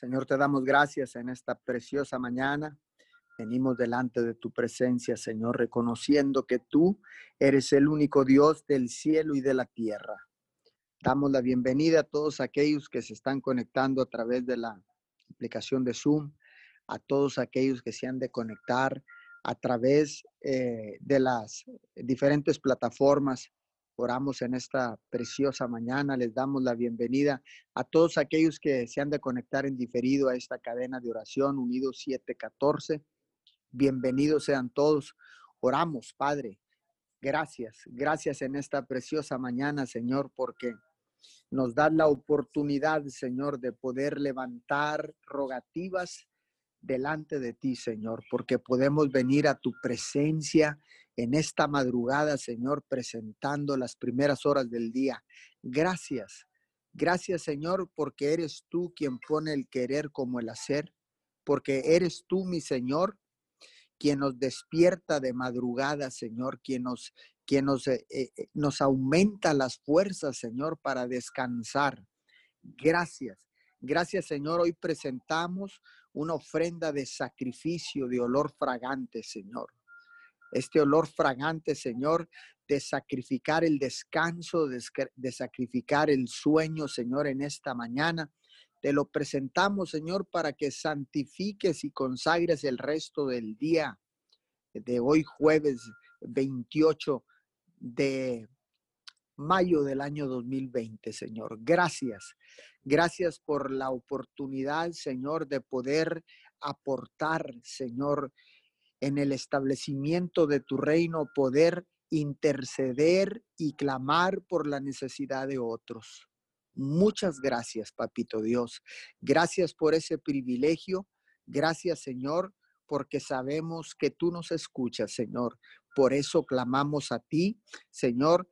Señor, te damos gracias en esta preciosa mañana. Venimos delante de tu presencia, Señor, reconociendo que tú eres el único Dios del cielo y de la tierra. Damos la bienvenida a todos aquellos que se están conectando a través de la aplicación de Zoom, a todos aquellos que se han de conectar a través eh, de las diferentes plataformas Oramos en esta preciosa mañana, les damos la bienvenida a todos aquellos que se han de conectar en diferido a esta cadena de oración Unidos 714. Bienvenidos sean todos. Oramos, Padre. Gracias, gracias en esta preciosa mañana, Señor, porque nos da la oportunidad, Señor, de poder levantar rogativas delante de ti, Señor, porque podemos venir a tu presencia en esta madrugada, Señor, presentando las primeras horas del día. Gracias. Gracias, Señor, porque eres tú quien pone el querer como el hacer, porque eres tú, mi Señor, quien nos despierta de madrugada, Señor, quien nos, quien nos, eh, eh, eh, nos aumenta las fuerzas, Señor, para descansar. Gracias. Gracias, Señor. Hoy presentamos una ofrenda de sacrificio, de olor fragante, Señor este olor fragante, Señor, de sacrificar el descanso, de, sacrificar el sueño, Señor, en esta mañana. Te lo presentamos, Señor, para que santifiques y consagres el resto del día de hoy, jueves 28 de mayo del año 2020, Señor. Gracias. Gracias por la oportunidad, Señor, de poder aportar, Señor, en el establecimiento de tu reino, poder interceder y clamar por la necesidad de otros. Muchas gracias, Papito Dios. Gracias por ese privilegio. Gracias, Señor, porque sabemos que tú nos escuchas, Señor. Por eso clamamos a ti, Señor,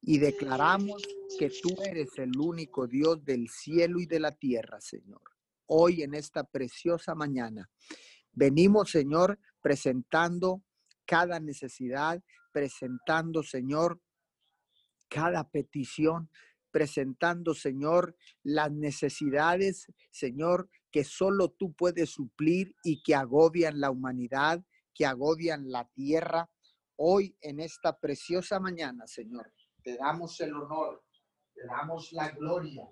y declaramos que tú eres el único Dios del cielo y de la tierra, Señor. Hoy en esta preciosa mañana venimos, Señor, presentando cada necesidad, presentando, Señor, cada petición, presentando, Señor, las necesidades, Señor, que solo tú puedes suplir y que agobian la humanidad, que agobian la tierra. Hoy, en esta preciosa mañana, Señor, te damos el honor, te damos la gloria,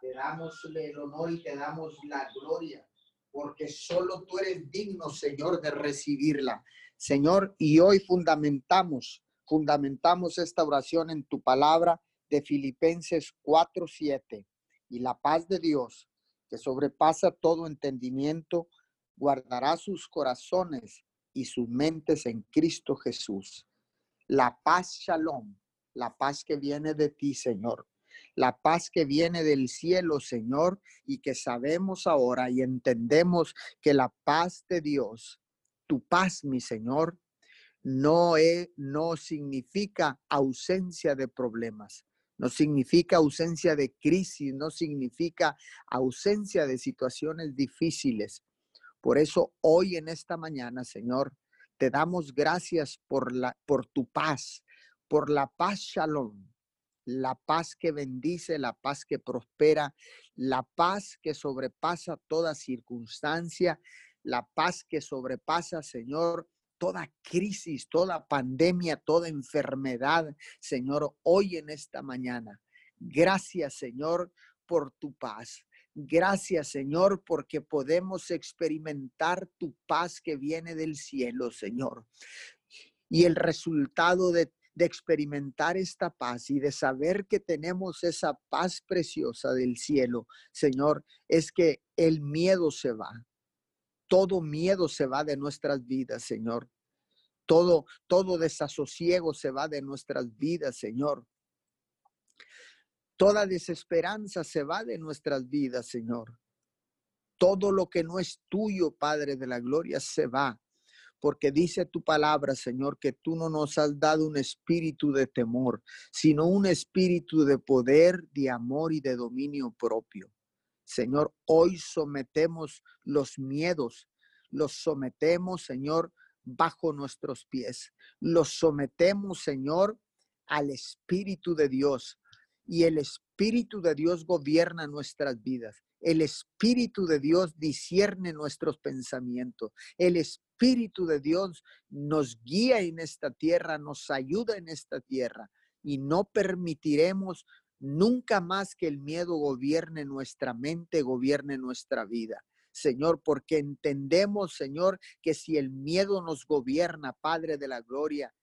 te damos el honor y te damos la gloria porque solo tú eres digno, Señor, de recibirla. Señor, y hoy fundamentamos, fundamentamos esta oración en tu palabra de Filipenses 4:7. Y la paz de Dios, que sobrepasa todo entendimiento, guardará sus corazones y sus mentes en Cristo Jesús. La paz, shalom, la paz que viene de ti, Señor la paz que viene del cielo, Señor, y que sabemos ahora y entendemos que la paz de Dios, tu paz, mi Señor, no, es, no significa ausencia de problemas, no significa ausencia de crisis, no significa ausencia de situaciones difíciles. Por eso hoy en esta mañana, Señor, te damos gracias por, la, por tu paz, por la paz shalom, la paz que bendice, la paz que prospera, la paz que sobrepasa toda circunstancia, la paz que sobrepasa, Señor, toda crisis, toda pandemia, toda enfermedad, Señor, hoy en esta mañana. Gracias, Señor, por tu paz. Gracias, Señor, porque podemos experimentar tu paz que viene del cielo, Señor. Y el resultado de de experimentar esta paz y de saber que tenemos esa paz preciosa del cielo, Señor, es que el miedo se va. Todo miedo se va de nuestras vidas, Señor. Todo, todo desasosiego se va de nuestras vidas, Señor. Toda desesperanza se va de nuestras vidas, Señor. Todo lo que no es tuyo, Padre de la Gloria, se va porque dice tu palabra, Señor, que tú no nos has dado un espíritu de temor, sino un espíritu de poder, de amor y de dominio propio. Señor, hoy sometemos los miedos, los sometemos, Señor, bajo nuestros pies. Los sometemos, Señor, al Espíritu de Dios. Y el Espíritu de Dios gobierna nuestras vidas. El Espíritu de Dios discierne nuestros pensamientos. El Espíritu de Dios nos guía en esta tierra, nos ayuda en esta tierra. Y no permitiremos nunca más que el miedo gobierne nuestra mente, gobierne nuestra vida. Señor, porque entendemos, Señor, que si el miedo nos gobierna, Padre de la Gloria,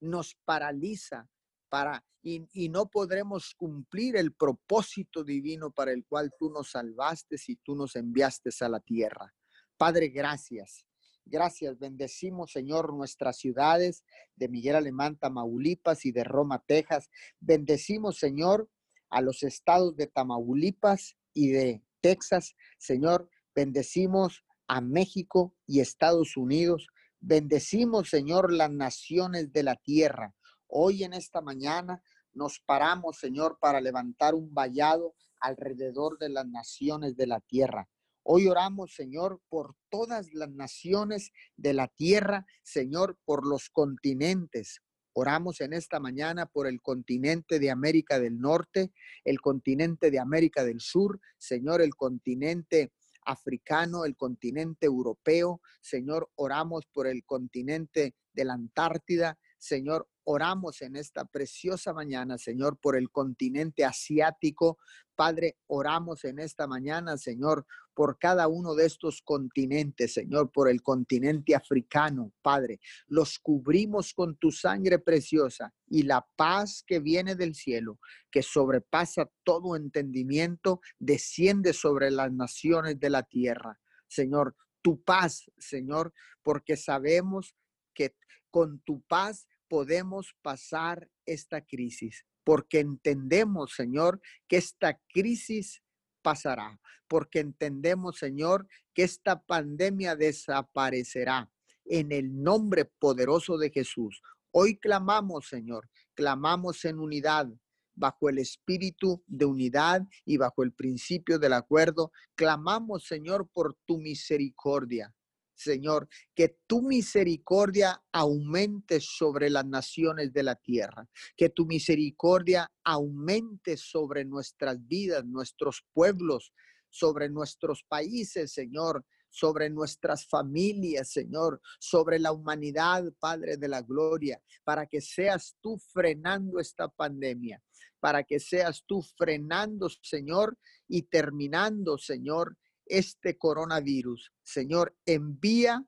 nos paraliza para y, y, no podremos cumplir el propósito divino para el cual tú nos salvaste y tú nos enviaste a la tierra. Padre, gracias. Gracias, bendecimos, Señor, nuestras ciudades de Miguel Alemán, Tamaulipas y de Roma, Texas. Bendecimos, Señor, a los estados de Tamaulipas y de Texas. Señor, bendecimos a México y Estados Unidos. Bendecimos, Señor, las naciones de la tierra. Hoy en esta mañana nos paramos, Señor, para levantar un vallado alrededor de las naciones de la tierra. Hoy oramos, Señor, por todas las naciones de la tierra, Señor, por los continentes. Oramos en esta mañana por el continente de América del Norte, el continente de América del Sur, Señor, el continente africano, el continente europeo. Señor, oramos por el continente de la Antártida. Señor, oramos en esta preciosa mañana, Señor, por el continente asiático. Padre, oramos en esta mañana, Señor, por cada uno de estos continentes, Señor, por el continente africano, Padre. Los cubrimos con tu sangre preciosa y la paz que viene del cielo, que sobrepasa todo entendimiento, desciende sobre las naciones de la tierra. Señor, tu paz, Señor, porque sabemos que con tu paz podemos pasar esta crisis, porque entendemos, Señor, que esta crisis pasará, porque entendemos, Señor, que esta pandemia desaparecerá en el nombre poderoso de Jesús. Hoy clamamos, Señor, clamamos en unidad, bajo el espíritu de unidad y bajo el principio del acuerdo. Clamamos, Señor, por tu misericordia. Señor, que tu misericordia aumente sobre las naciones de la tierra, que tu misericordia aumente sobre nuestras vidas, nuestros pueblos, sobre nuestros países, Señor, sobre nuestras familias, Señor, sobre la humanidad, Padre de la Gloria, para que seas tú frenando esta pandemia, para que seas tú frenando, Señor, y terminando, Señor, este coronavirus. Señor, envía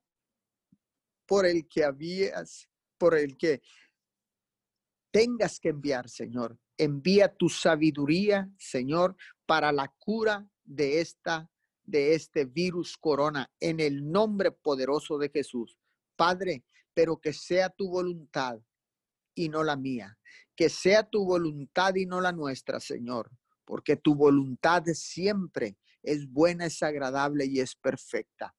por el que habías, por el que tengas que enviar, Señor. Envía tu sabiduría, Señor, para la cura de esta de este virus corona en el nombre poderoso de Jesús. Padre, pero que sea tu voluntad y no la mía. Que sea tu voluntad y no la nuestra, Señor, porque tu voluntad siempre es buena, es agradable y es perfecta.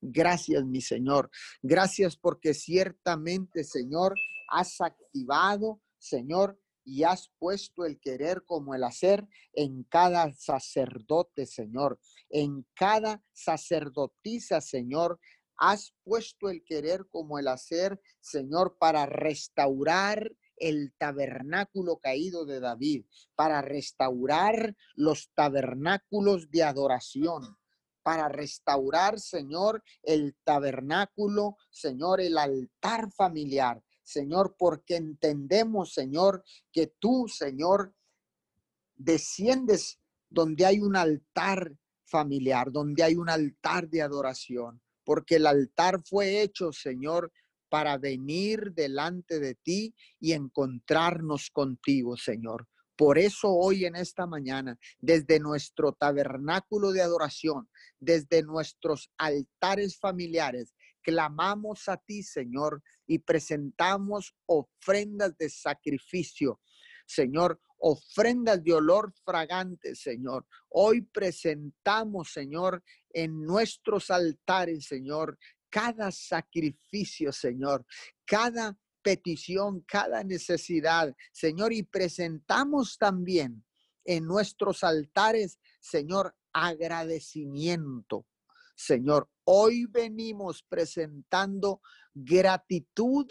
Gracias, mi Señor. Gracias porque ciertamente, Señor, has activado, Señor, y has puesto el querer como el hacer en cada sacerdote, Señor, en cada sacerdotisa, Señor. Has puesto el querer como el hacer, Señor, para restaurar el tabernáculo caído de David, para restaurar los tabernáculos de adoración, para restaurar, Señor, el tabernáculo, Señor, el altar familiar. Señor, porque entendemos, Señor, que tú, Señor, desciendes donde hay un altar familiar, donde hay un altar de adoración, porque el altar fue hecho, Señor, para venir delante de ti y encontrarnos contigo, Señor. Por eso hoy en esta mañana, desde nuestro tabernáculo de adoración, desde nuestros altares familiares, clamamos a ti, Señor, y presentamos ofrendas de sacrificio. Señor, ofrendas de olor fragante, Señor. Hoy presentamos, Señor, en nuestros altares, Señor, cada sacrificio, Señor, cada petición, cada necesidad, Señor, y presentamos también en nuestros altares, Señor, agradecimiento. Señor, hoy venimos presentando gratitud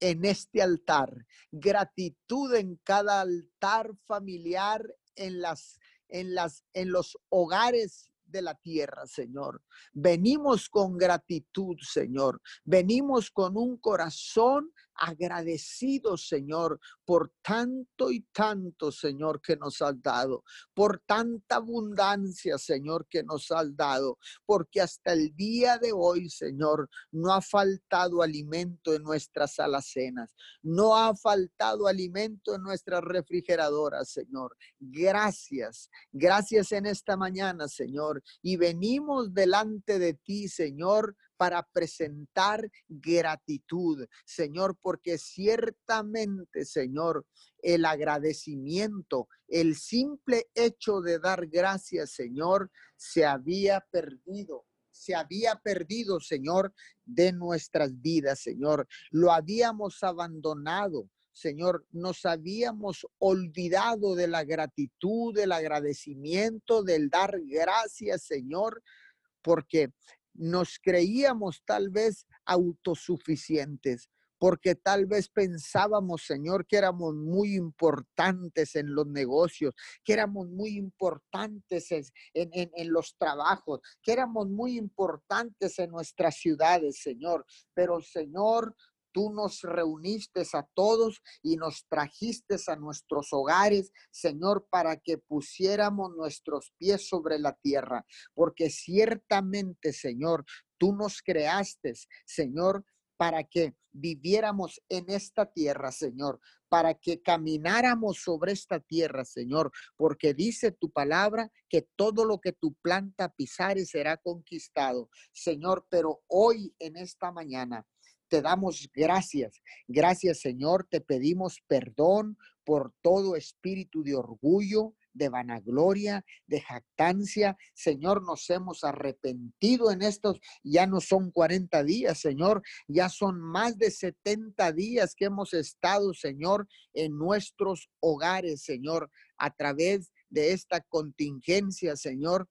en este altar, gratitud en cada altar familiar, en las en las en los hogares de la tierra, Señor. Venimos con gratitud, Señor. Venimos con un corazón agradecido, Señor, por tanto y tanto, Señor, que nos has dado, por tanta abundancia, Señor, que nos has dado, porque hasta el día de hoy, Señor, no ha faltado alimento en nuestras alacenas, no ha faltado alimento en nuestras refrigeradoras, Señor. Gracias, gracias en esta mañana, Señor, y venimos delante de ti, Señor, para presentar gratitud, Señor, porque ciertamente, Señor, el agradecimiento, el simple hecho de dar gracias, Señor, se había perdido se había perdido, Señor, de nuestras vidas, Señor. Lo habíamos abandonado, Señor. Nos habíamos olvidado de la gratitud, del agradecimiento, del dar gracias, Señor, porque nos creíamos tal vez autosuficientes, porque tal vez pensábamos, Señor, que éramos muy importantes en los negocios, que éramos muy importantes en, en, los trabajos, que éramos muy importantes en nuestras ciudades, Señor. Pero, Señor, Tú nos reuniste a todos y nos trajiste a nuestros hogares, Señor, para que pusiéramos nuestros pies sobre la tierra. Porque ciertamente, Señor, tú nos creaste, Señor, para que viviéramos en esta tierra, Señor, para que camináramos sobre esta tierra, Señor, porque dice tu palabra que todo lo que tu planta pisare será conquistado, Señor, pero hoy en esta mañana te damos gracias. Gracias, Señor. Te pedimos perdón por todo espíritu de orgullo, de vanagloria, de jactancia. Señor, nos hemos arrepentido en estos, ya no son 40 días, Señor, ya son más de 70 días que hemos estado, Señor, en nuestros hogares, Señor, a través de esta contingencia, Señor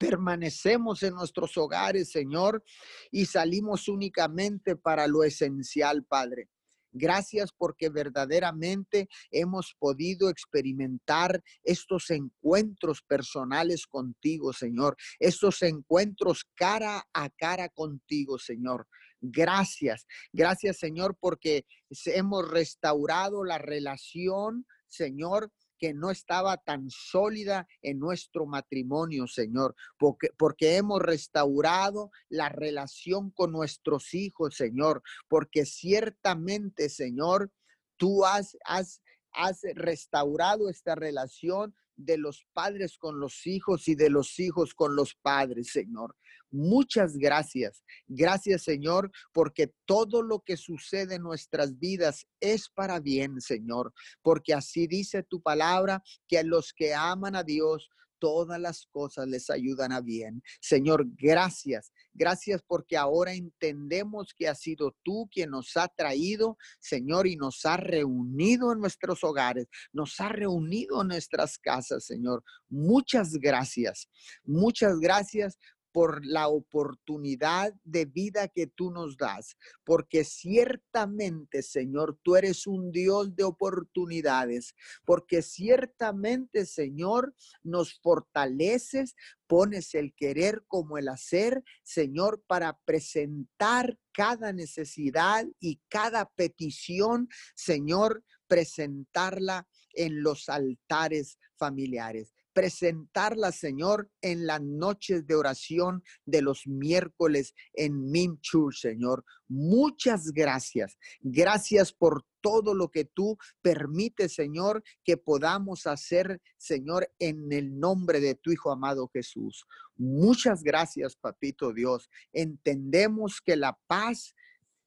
permanecemos en nuestros hogares, Señor, y salimos únicamente para lo esencial, Padre. Gracias porque verdaderamente hemos podido experimentar estos encuentros personales contigo, Señor. Estos encuentros cara a cara contigo, Señor. Gracias. Gracias, Señor, porque hemos restaurado la relación, Señor, que no estaba tan sólida en nuestro matrimonio, Señor, porque, porque hemos restaurado la relación con nuestros hijos, Señor, porque ciertamente, Señor, tú has, has, has restaurado esta relación de los padres con los hijos y de los hijos con los padres, Señor. Muchas gracias. Gracias, Señor, porque todo lo que sucede en nuestras vidas es para bien, Señor, porque así dice tu palabra, que a los que aman a Dios, todas las cosas les ayudan a bien. Señor, gracias. Gracias porque ahora entendemos que ha sido tú quien nos ha traído, Señor, y nos ha reunido en nuestros hogares, nos ha reunido en nuestras casas, Señor. Muchas gracias. Muchas gracias por la oportunidad de vida que tú nos das, porque ciertamente, Señor, tú eres un Dios de oportunidades, porque ciertamente, Señor, nos fortaleces, pones el querer como el hacer, Señor, para presentar cada necesidad y cada petición, Señor, presentarla en los altares familiares presentarla, Señor, en las noches de oración de los miércoles en Minchur, Señor. Muchas gracias. Gracias por todo lo que tú permites, Señor, que podamos hacer, Señor, en el nombre de tu Hijo amado Jesús. Muchas gracias, Papito Dios. Entendemos que la paz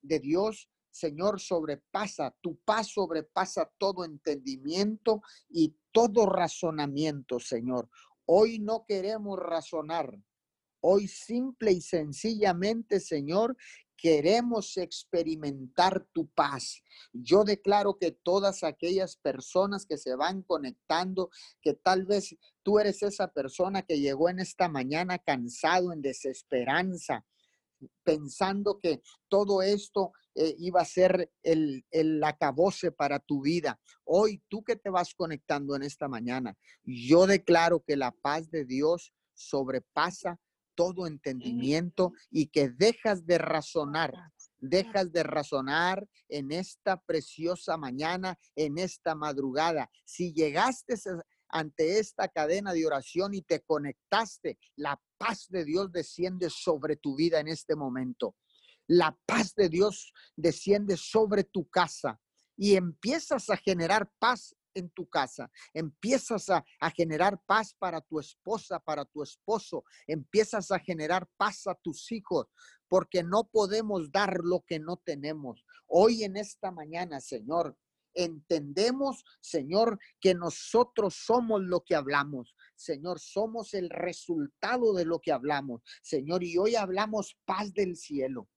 de Dios Señor, sobrepasa, tu paz sobrepasa todo entendimiento y todo razonamiento, Señor. Hoy no queremos razonar. Hoy simple y sencillamente, Señor, queremos experimentar tu paz. Yo declaro que todas aquellas personas que se van conectando, que tal vez tú eres esa persona que llegó en esta mañana cansado, en desesperanza, pensando que todo esto eh, iba a ser el, el acabose para tu vida. Hoy tú que te vas conectando en esta mañana, yo declaro que la paz de Dios sobrepasa todo entendimiento y que dejas de razonar, dejas de razonar en esta preciosa mañana, en esta madrugada. Si llegaste ante esta cadena de oración y te conectaste, la paz de Dios desciende sobre tu vida en este momento. La paz de Dios desciende sobre tu casa y empiezas a generar paz en tu casa, empiezas a, generar paz para tu esposa, para tu esposo, empiezas a generar paz a tus hijos, porque no podemos dar lo que no tenemos. Hoy en esta mañana, Señor, entendemos, Señor, que nosotros somos lo que hablamos. Señor, somos el resultado de lo que hablamos. Señor, y hoy hablamos paz del cielo.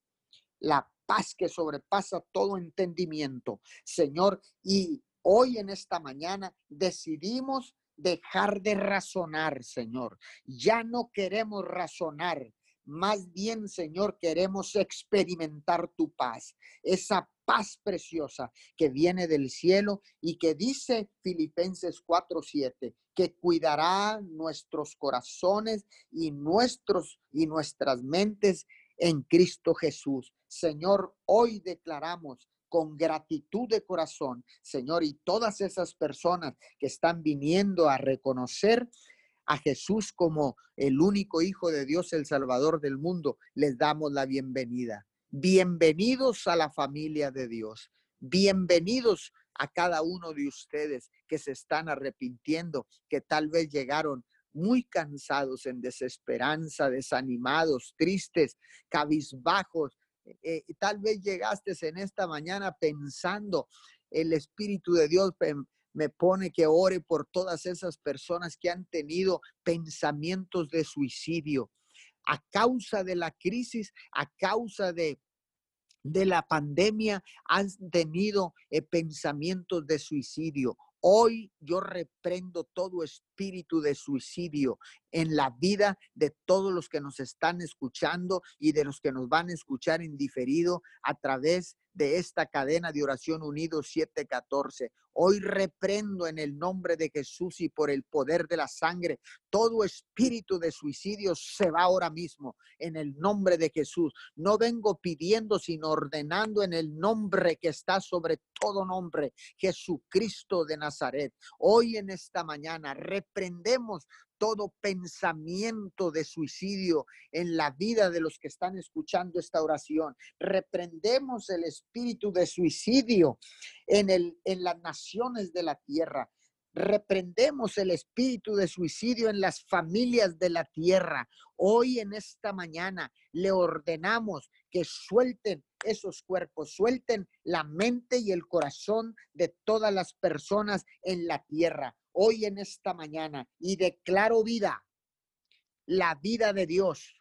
La paz que sobrepasa todo entendimiento, Señor, y Hoy en esta mañana decidimos dejar de razonar, Señor. Ya no queremos razonar. Más bien, Señor, queremos experimentar tu paz, esa paz preciosa que viene del cielo y que dice Filipenses 4:7, que cuidará nuestros corazones y nuestros y nuestras mentes en Cristo Jesús. Señor, hoy declaramos con gratitud de corazón, Señor, y todas esas personas que están viniendo a reconocer a Jesús como el único Hijo de Dios, el Salvador del mundo, les damos la bienvenida. Bienvenidos a la familia de Dios. Bienvenidos a cada uno de ustedes que se están arrepintiendo, que tal vez llegaron muy cansados, en desesperanza, desanimados, tristes, cabizbajos, eh, tal vez llegaste en esta mañana pensando, el Espíritu de Dios me pone que ore por todas esas personas que han tenido pensamientos de suicidio a causa de la crisis, a causa de, de la pandemia, han tenido eh, pensamientos de suicidio. Hoy yo reprendo todo espíritu de suicidio en la vida de todos los que nos están escuchando y de los que nos van a escuchar en diferido a través de esta cadena de oración unido 714. Hoy reprendo en el nombre de Jesús y por el poder de la sangre todo espíritu de suicidio se va ahora mismo en el nombre de Jesús. No vengo pidiendo, sino ordenando en el nombre que está sobre todo nombre, Jesucristo de Nazaret. Hoy en esta mañana reprendemos todo pensamiento de suicidio en la vida de los que están escuchando esta oración. Reprendemos el espíritu de suicidio en, el, en las naciones de la tierra. Reprendemos el espíritu de suicidio en las familias de la tierra. Hoy en esta mañana le ordenamos que suelten esos cuerpos, suelten la mente y el corazón de todas las personas en la tierra hoy en esta mañana y declaro vida, la vida de Dios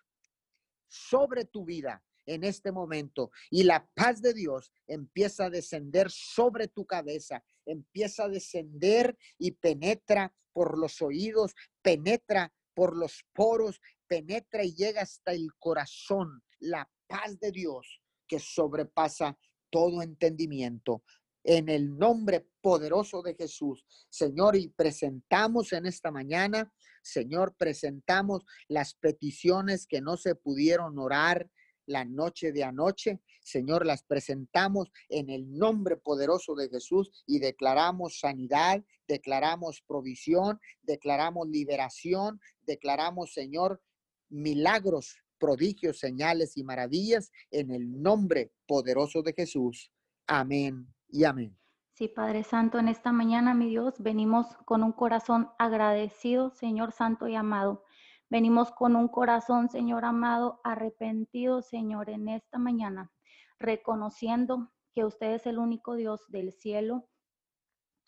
sobre tu vida en este momento y la paz de Dios empieza a descender sobre tu cabeza, empieza a descender y penetra por los oídos, penetra por los poros, penetra y llega hasta el corazón, la paz de Dios que sobrepasa todo entendimiento en el nombre poderoso de Jesús. Señor, y presentamos en esta mañana, Señor, presentamos las peticiones que no se pudieron orar la noche de anoche. Señor, las presentamos en el nombre poderoso de Jesús y declaramos sanidad, declaramos provisión, declaramos liberación, declaramos, Señor, milagros, prodigios, señales y maravillas en el nombre poderoso de Jesús. Amén y amén. Sí, Padre Santo, en esta mañana, mi Dios, venimos con un corazón agradecido, Señor Santo y amado. Venimos con un corazón, Señor amado, arrepentido, Señor, en esta mañana, reconociendo que usted es el único Dios del cielo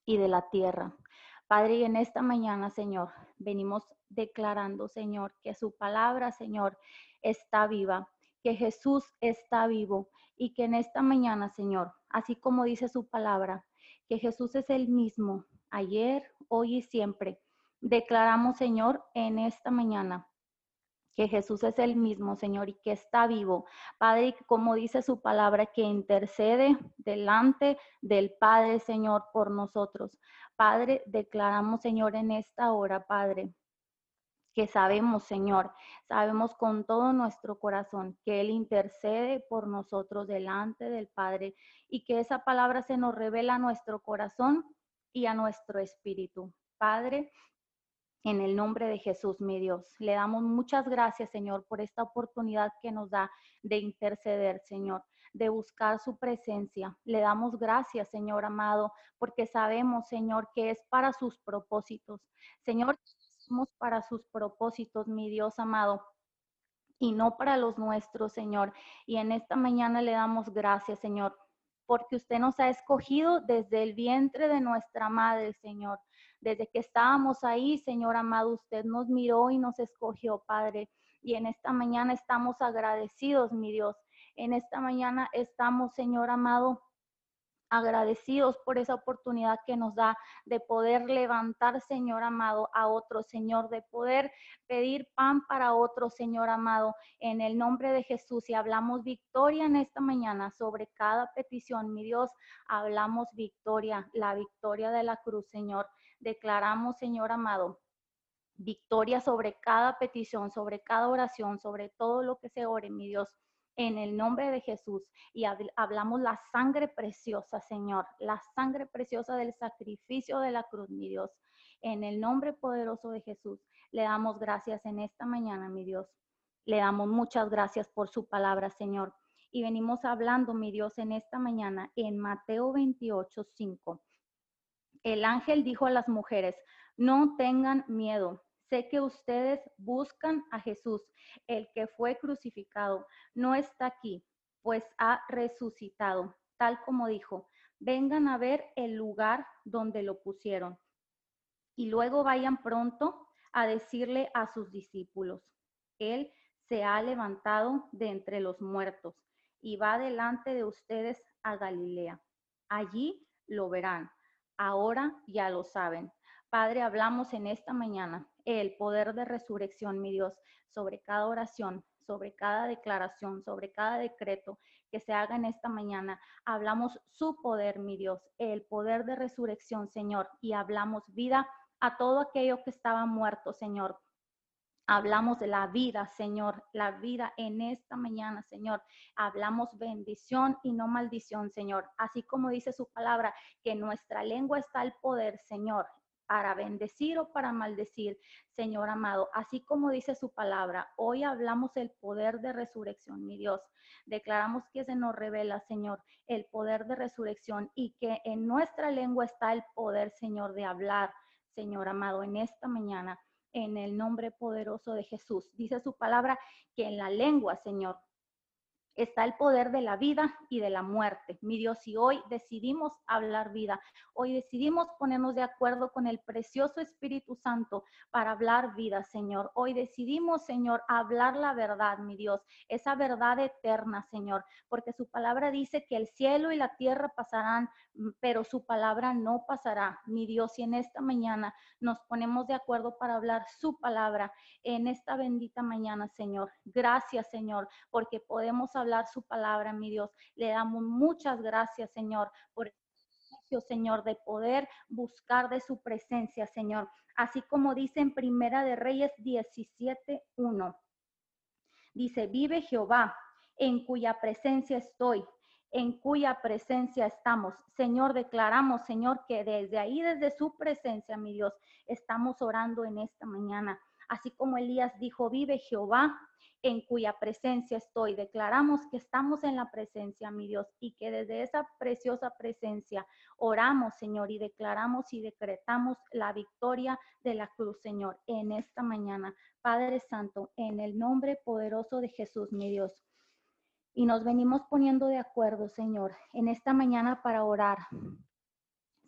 y de la tierra. Padre, y en esta mañana, Señor, venimos declarando, Señor, que su palabra, Señor, está viva, que Jesús está vivo y que en esta mañana, Señor, así como dice su palabra, que Jesús es el mismo ayer, hoy y siempre. Declaramos, Señor, en esta mañana que Jesús es el mismo, Señor, y que está vivo. Padre, como dice su palabra, que intercede delante del Padre, Señor, por nosotros. Padre, declaramos, Señor, en esta hora, Padre, que sabemos, Señor, sabemos con todo nuestro corazón que Él intercede por nosotros delante del Padre y que esa palabra se nos revela a nuestro corazón y a nuestro espíritu. Padre, en el nombre de Jesús, mi Dios, le damos muchas gracias, Señor, por esta oportunidad que nos da de interceder, Señor, de buscar su presencia. Le damos gracias, Señor amado, porque sabemos, Señor, que es para sus propósitos. Señor, para sus propósitos, mi Dios amado y no para los nuestros, Señor. Y en esta mañana le damos gracias, Señor, porque usted nos ha escogido desde el vientre de nuestra madre, Señor. Desde que estábamos ahí, Señor amado, usted nos miró y nos escogió, Padre. Y en esta mañana estamos agradecidos, mi Dios. En esta mañana estamos, Señor amado, agradecidos por esa oportunidad que nos da de poder levantar, Señor amado, a otro, Señor, de poder pedir pan para otro, Señor amado, en el nombre de Jesús. Y hablamos victoria en esta mañana sobre cada petición, mi Dios, hablamos victoria, la victoria de la cruz, Señor. Declaramos, Señor amado, victoria sobre cada petición, sobre cada oración, sobre todo lo que se ore, mi Dios en el nombre de Jesús y hablamos la sangre preciosa, Señor, la sangre preciosa del sacrificio de la cruz, mi Dios. En el nombre poderoso de Jesús, le damos gracias en esta mañana, mi Dios. Le damos muchas gracias por su palabra, Señor. Y venimos hablando, mi Dios, en esta mañana en Mateo 28, 5. El ángel dijo a las mujeres, no tengan miedo Sé que ustedes buscan a Jesús, el que fue crucificado. No está aquí, pues ha resucitado, tal como dijo. Vengan a ver el lugar donde lo pusieron. Y luego vayan pronto a decirle a sus discípulos, Él se ha levantado de entre los muertos y va delante de ustedes a Galilea. Allí lo verán. Ahora ya lo saben. Padre, hablamos en esta mañana el poder de resurrección, mi Dios, sobre cada oración, sobre cada declaración, sobre cada decreto que se haga en esta mañana. Hablamos su poder, mi Dios, el poder de resurrección, Señor, y hablamos vida a todo aquello que estaba muerto, Señor. Hablamos de la vida, Señor, la vida en esta mañana, Señor. Hablamos bendición y no maldición, Señor. Así como dice su palabra, que en nuestra lengua está el poder, Señor para bendecir o para maldecir, Señor amado. Así como dice su palabra, hoy hablamos el poder de resurrección, mi Dios. Declaramos que se nos revela, Señor, el poder de resurrección y que en nuestra lengua está el poder, Señor, de hablar, Señor amado, en esta mañana, en el nombre poderoso de Jesús. Dice su palabra que en la lengua, Señor, está el poder de la vida y de la muerte. Mi Dios, y hoy decidimos hablar vida, hoy decidimos ponernos de acuerdo con el precioso Espíritu Santo para hablar vida, Señor. Hoy decidimos, Señor, hablar la verdad, mi Dios, esa verdad eterna, Señor, porque su palabra dice que el cielo y la tierra pasarán, mm, pero su palabra no pasará, mi Dios. Y en esta mañana nos ponemos de acuerdo para hablar su palabra en esta bendita mañana, Señor. Gracias, Señor, porque podemos hablar su palabra, mi Dios. Le damos muchas gracias, Señor, por el Señor, de poder buscar de su presencia, Señor. Así como dice en Primera de Reyes 17.1. Dice, vive Jehová, en cuya presencia estoy, en cuya presencia estamos. Señor, declaramos, Señor, que desde ahí, desde su presencia, mi Dios, estamos orando en esta mañana. Así como Elías dijo, vive Jehová, en cuya presencia estoy. Declaramos que estamos en la presencia, mi Dios, y que desde esa preciosa presencia oramos, Señor, y declaramos y decretamos la victoria de la cruz, Señor, en esta mañana. Padre Santo, en el nombre poderoso de Jesús, mi Dios. Y nos venimos poniendo de acuerdo, Señor, en esta mañana para orar,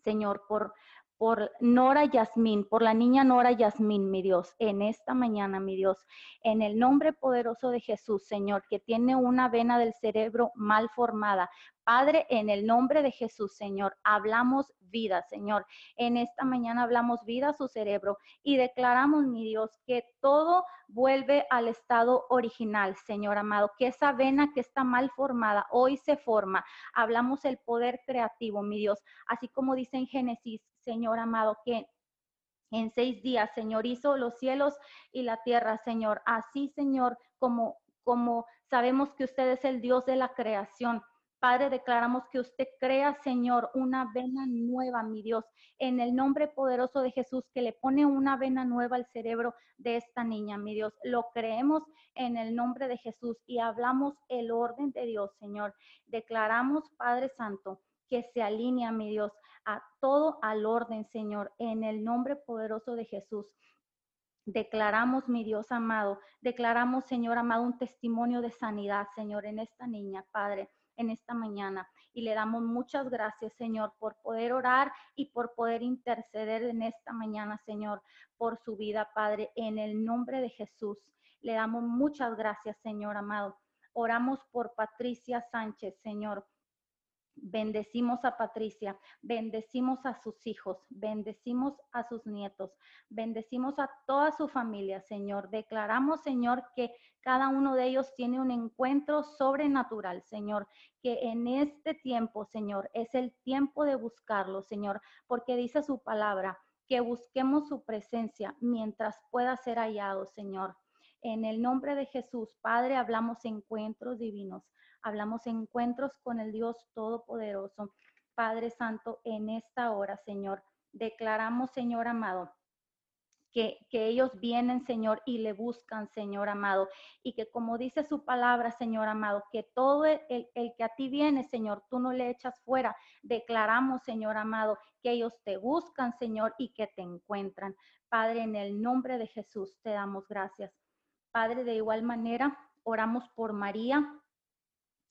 Señor, por por Nora Yasmín, por la niña Nora Yasmín, mi Dios, en esta mañana, mi Dios, en el nombre poderoso de Jesús, Señor, que tiene una vena del cerebro mal formada. Padre, en el nombre de Jesús, Señor, hablamos vida, Señor. En esta mañana hablamos vida a su cerebro y declaramos, mi Dios, que todo vuelve al estado original, Señor amado, que esa vena que está mal formada hoy se forma. Hablamos el poder creativo, mi Dios, así como dice en Génesis Señor amado, que en seis días, Señor, hizo los cielos y la tierra, Señor. Así, Señor, como, como sabemos que usted es el Dios de la creación. Padre, declaramos que usted crea, Señor, una vena nueva, mi Dios, en el nombre poderoso de Jesús, que le pone una vena nueva al cerebro de esta niña, mi Dios. Lo creemos en el nombre de Jesús y hablamos el orden de Dios, Señor. Declaramos, Padre Santo, que se alinea, mi Dios, a todo al orden, Señor, en el nombre poderoso de Jesús. Declaramos, mi Dios amado, declaramos, Señor amado, un testimonio de sanidad, Señor, en esta niña, Padre en esta mañana. Y le damos muchas gracias, Señor, por poder orar y por poder interceder en esta mañana, Señor, por su vida, Padre, en el nombre de Jesús. Le damos muchas gracias, Señor amado. Oramos por Patricia Sánchez, Señor. Bendecimos a Patricia, bendecimos a sus hijos, bendecimos a sus nietos, bendecimos a toda su familia, Señor. Declaramos, Señor, que cada uno de ellos tiene un encuentro sobrenatural, Señor, que en este tiempo, Señor, es el tiempo de buscarlo, Señor, porque dice su palabra, que busquemos su presencia mientras pueda ser hallado, Señor. En el nombre de Jesús, Padre, hablamos encuentros divinos hablamos encuentros con el Dios Todopoderoso. Padre Santo, en esta hora, Señor, declaramos, Señor amado, que, que, ellos vienen, Señor, y le buscan, Señor amado. Y que como dice su palabra, Señor amado, que todo el, el, que a ti viene, Señor, tú no le echas fuera. Declaramos, Señor amado, que ellos te buscan, Señor, y que te encuentran. Padre, en el nombre de Jesús te damos gracias. Padre, de igual manera, oramos por María,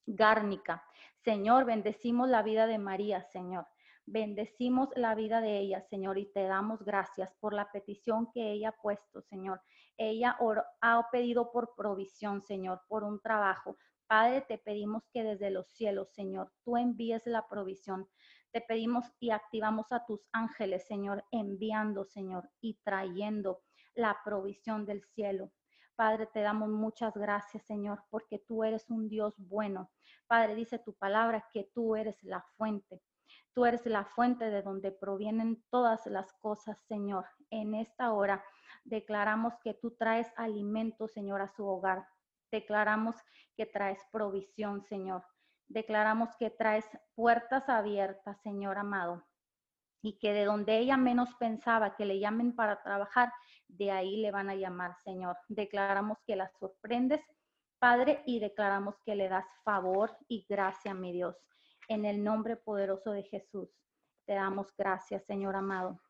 Gárnica. Señor, bendecimos la vida de María, Señor. Bendecimos la vida de ella, Señor, y te damos gracias por la petición que ella ha puesto, Señor. Ella ha pedido por provisión, Señor, por un trabajo. Padre, te pedimos que desde los cielos, Señor, tú envíes la provisión. Te pedimos y activamos a tus ángeles, Señor, enviando, Señor, y trayendo la provisión del cielo. Padre, te damos muchas gracias, Señor, porque tú eres un Dios bueno. Padre, dice tu palabra que tú eres la fuente. Tú eres la fuente de donde provienen todas las cosas, Señor. En esta hora declaramos que tú traes alimento, Señor, a su hogar. Declaramos que traes provisión, Señor. Declaramos que traes puertas abiertas, Señor amado. Y que de donde ella menos pensaba que le llamen para trabajar, de ahí le van a llamar, Señor. Declaramos que la sorprendes, Padre, y declaramos que le das favor y gracia, mi Dios. En el nombre poderoso de Jesús, te damos gracias, Señor amado.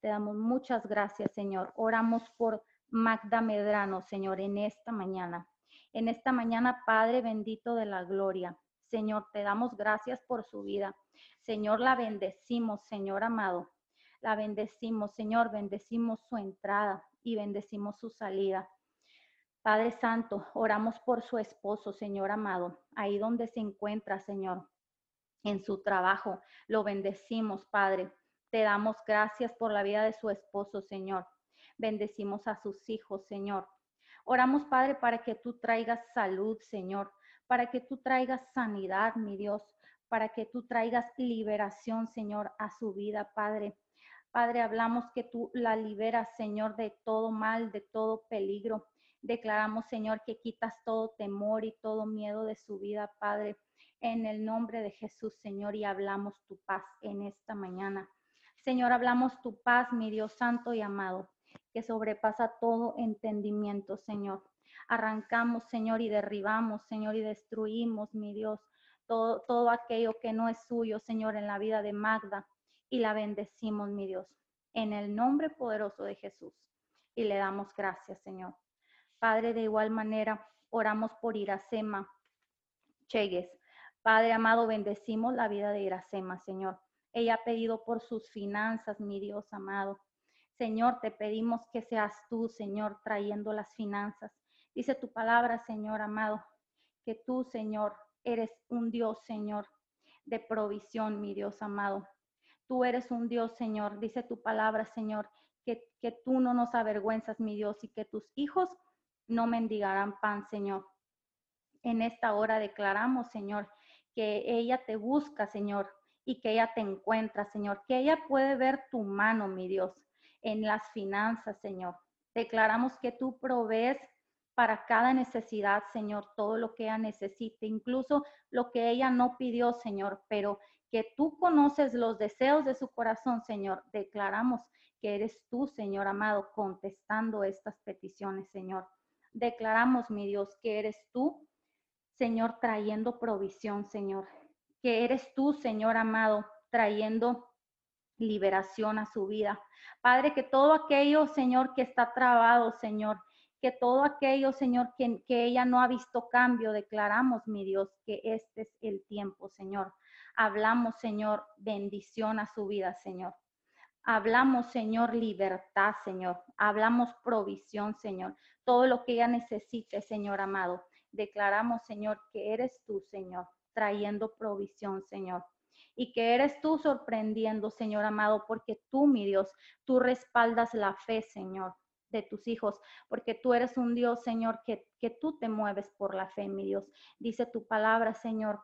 Te damos muchas gracias, Señor. Oramos por Magda Medrano, Señor, en esta mañana. En esta mañana, Padre bendito de la gloria. Señor, te damos gracias por su vida. Señor, la bendecimos, Señor amado. La bendecimos, Señor, bendecimos su entrada y bendecimos su salida. Padre Santo, oramos por su esposo, Señor amado, ahí donde se encuentra, Señor, en su trabajo. Lo bendecimos, Padre. Te damos gracias por la vida de su esposo, Señor. Bendecimos a sus hijos, Señor. Oramos, Padre, para que tú traigas salud, Señor, para que tú traigas sanidad, mi Dios, para que tú traigas liberación, Señor, a su vida, Padre. Padre, hablamos que tú la liberas, Señor, de todo mal, de todo peligro. Declaramos, Señor, que quitas todo temor y todo miedo de su vida, Padre, en el nombre de Jesús, Señor, y hablamos tu paz en esta mañana. Señor, hablamos tu paz, mi Dios santo y amado, que sobrepasa todo entendimiento, Señor. Arrancamos, Señor, y derribamos, Señor, y destruimos, mi Dios, todo, todo aquello que no es suyo, Señor, en la vida de Magda, y la bendecimos, mi Dios, en el nombre poderoso de Jesús. Y le damos gracias, Señor. Padre, de igual manera, oramos por Iracema Chegues. Padre amado, bendecimos la vida de Iracema, Señor. Ella ha pedido por sus finanzas, mi Dios amado. Señor, te pedimos que seas tú, Señor, trayendo las finanzas. Dice tu palabra, Señor amado, que tú, Señor, eres un Dios, Señor, de provisión, mi Dios amado. Tú eres un Dios, Señor. Dice tu palabra, Señor, que, que tú no nos avergüenzas, mi Dios, y que tus hijos no mendigarán pan, Señor. En esta hora declaramos, Señor, que ella te busca, Señor, y que ella te encuentra, Señor, que ella puede ver tu mano, mi Dios. en las finanzas, Señor. Declaramos que tú provees para cada necesidad, Señor, todo lo que ella necesite, incluso lo que ella no pidió, Señor, pero que tú conoces los deseos de su corazón, Señor. Declaramos que eres tú, Señor amado, contestando estas peticiones, Señor. Declaramos, mi Dios, que eres tú, Señor, trayendo provisión, Señor. Que eres tú, Señor amado, trayendo liberación a su vida. Padre, que todo aquello, Señor, que está trabado, Señor, que todo aquello, Señor, que, que ella no ha visto cambio, declaramos, mi Dios, que este es el tiempo, Señor. Hablamos, Señor, bendición a su vida, Señor. Hablamos, Señor, libertad, Señor. Hablamos provisión, Señor. Todo lo que ella necesite, Señor amado. Declaramos, Señor, que eres tú, Señor, trayendo provisión, Señor. Y que eres tú sorprendiendo, Señor amado, porque tú, mi Dios, tú respaldas la fe, Señor de tus hijos, porque tú eres un Dios, Señor, que, que tú te mueves por la fe, mi Dios. Dice tu palabra, Señor,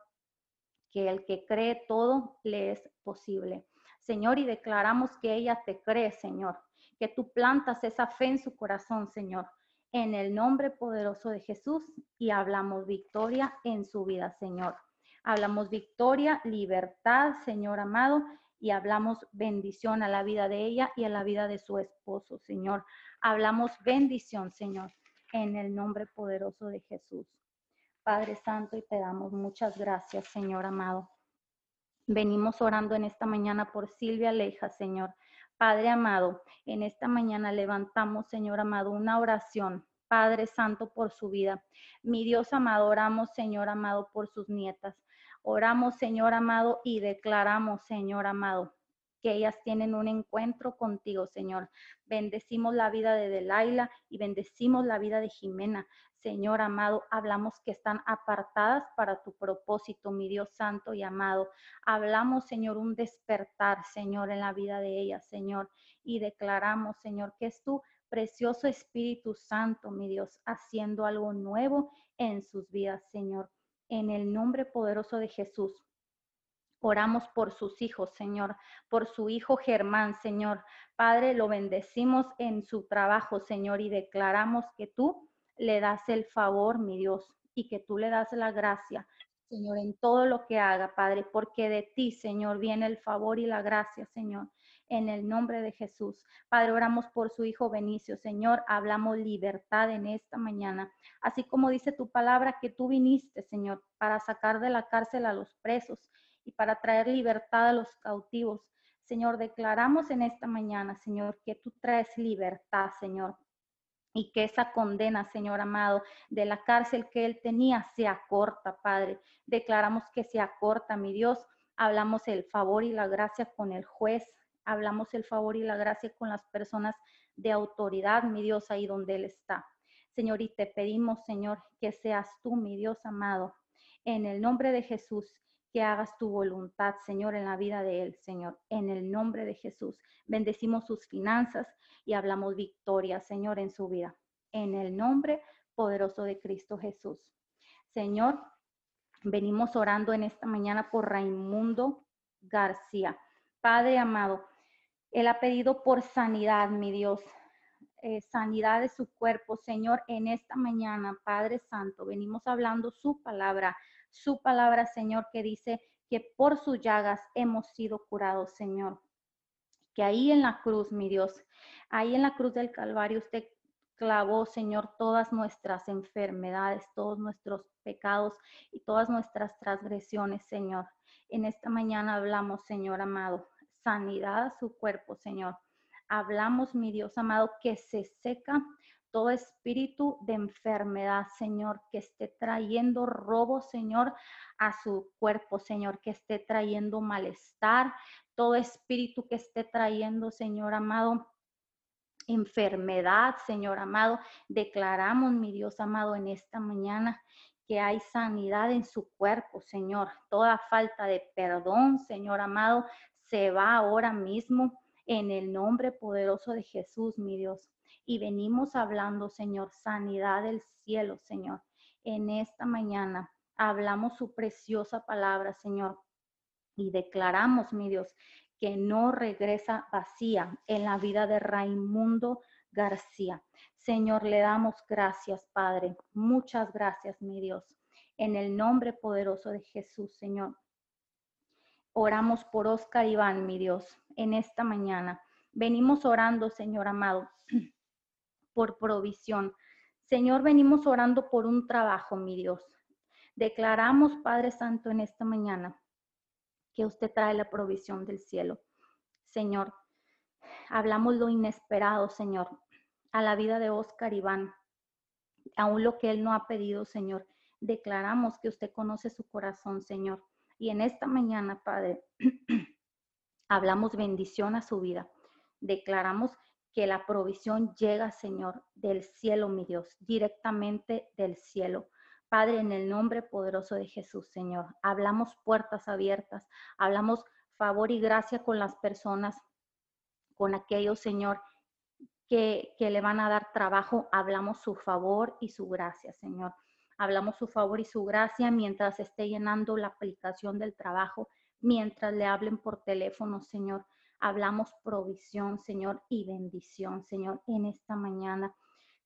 que el que cree todo le es posible. Señor, y declaramos que ella te cree, Señor, que tú plantas esa fe en su corazón, Señor, en el nombre poderoso de Jesús y hablamos victoria en su vida, Señor. Hablamos victoria, libertad, Señor amado, y hablamos bendición a la vida de ella y a la vida de su esposo, Señor. Hablamos bendición, Señor, en el nombre poderoso de Jesús. Padre Santo, y te damos muchas gracias, Señor amado. Venimos orando en esta mañana por Silvia Leja, Señor. Padre amado, en esta mañana levantamos, Señor amado, una oración. Padre Santo, por su vida. Mi Dios amado, oramos, Señor amado, por sus nietas. Oramos, Señor amado, y declaramos, Señor amado, que ellas tienen un encuentro contigo, Señor. Bendecimos la vida de Delaila y bendecimos la vida de Jimena. Señor amado, hablamos que están apartadas para tu propósito, mi Dios santo y amado. Hablamos, Señor, un despertar, Señor, en la vida de ellas, Señor. Y declaramos, Señor, que es tu precioso Espíritu Santo, mi Dios, haciendo algo nuevo en sus vidas, Señor. En el nombre poderoso de Jesús. Oramos por sus hijos, Señor, por su hijo Germán, Señor. Padre, lo bendecimos en su trabajo, Señor, y declaramos que tú le das el favor, mi Dios, y que tú le das la gracia, Señor, en todo lo que haga, Padre, porque de ti, Señor, viene el favor y la gracia, Señor. En el nombre de Jesús. Padre, oramos por su hijo Benicio. Señor, hablamos libertad en esta mañana. Así como dice tu palabra que tú viniste, Señor, para sacar de la cárcel a los presos y para traer libertad a los cautivos. Señor, declaramos en esta mañana, Señor, que tú traes libertad, Señor, y que esa condena, Señor amado, de la cárcel que él tenía se acorta, Padre. Declaramos que se acorta, mi Dios. Hablamos el favor y la gracia con el juez. Hablamos el favor y la gracia con las personas de autoridad, mi Dios, ahí donde él está. Señor, y te pedimos, Señor, que seas tú, mi Dios amado, en el nombre de Jesús, que hagas tu voluntad, Señor, en la vida de él, Señor, en el nombre de Jesús. Bendecimos sus finanzas y hablamos victoria, Señor, en su vida, en el nombre poderoso de Cristo Jesús. Señor, venimos orando en esta mañana por Raimundo García. Padre amado, él ha pedido por sanidad, mi Dios, eh, sanidad de su cuerpo, Señor, en esta mañana, Padre Santo, venimos hablando su palabra su palabra, Señor, que dice que por sus llagas hemos sido curados, Señor. Que ahí en la cruz, mi Dios, ahí en la cruz del Calvario usted clavó, Señor, todas nuestras enfermedades, todos nuestros pecados y todas nuestras transgresiones, Señor. En esta mañana hablamos, Señor amado, sanidad a su cuerpo, Señor. Hablamos, mi Dios amado, que se seca todo espíritu de enfermedad, Señor, que esté trayendo robo, Señor, a su cuerpo, Señor, que esté trayendo malestar, todo espíritu que esté trayendo, Señor amado, enfermedad, Señor amado. Declaramos, mi Dios amado, en esta mañana que hay sanidad en su cuerpo, Señor. Toda falta de perdón, Señor amado, se va ahora mismo en el nombre poderoso de Jesús, mi Dios y venimos hablando, Señor, sanidad del cielo, Señor. En esta mañana hablamos su preciosa palabra, Señor, y declaramos, mi Dios, que no regresa vacía en la vida de Raimundo García. Señor, le damos gracias, Padre. Muchas gracias, mi Dios. En el nombre poderoso de Jesús, Señor. Oramos por Oscar Iván, mi Dios, en esta mañana. Venimos orando, Señor amado, por provisión. Señor, venimos orando por un trabajo, mi Dios. Declaramos, Padre Santo, en esta mañana que usted trae la provisión del cielo. Señor, hablamos lo inesperado, Señor, a la vida de Oscar Iván, aún lo que él no ha pedido, Señor. Declaramos que usted conoce su corazón, Señor. Y en esta mañana, Padre, hablamos bendición a su vida. Declaramos que la provisión llega, Señor, del cielo, mi Dios, directamente del cielo. Padre, en el nombre poderoso de Jesús, Señor, hablamos puertas abiertas, hablamos favor y gracia con las personas, con aquellos, Señor, que, que le van a dar trabajo, hablamos su favor y su gracia, Señor. Hablamos su favor y su gracia mientras esté llenando la aplicación del trabajo, mientras le hablen por teléfono, Señor. Hablamos provisión, Señor, y bendición, Señor, en esta mañana.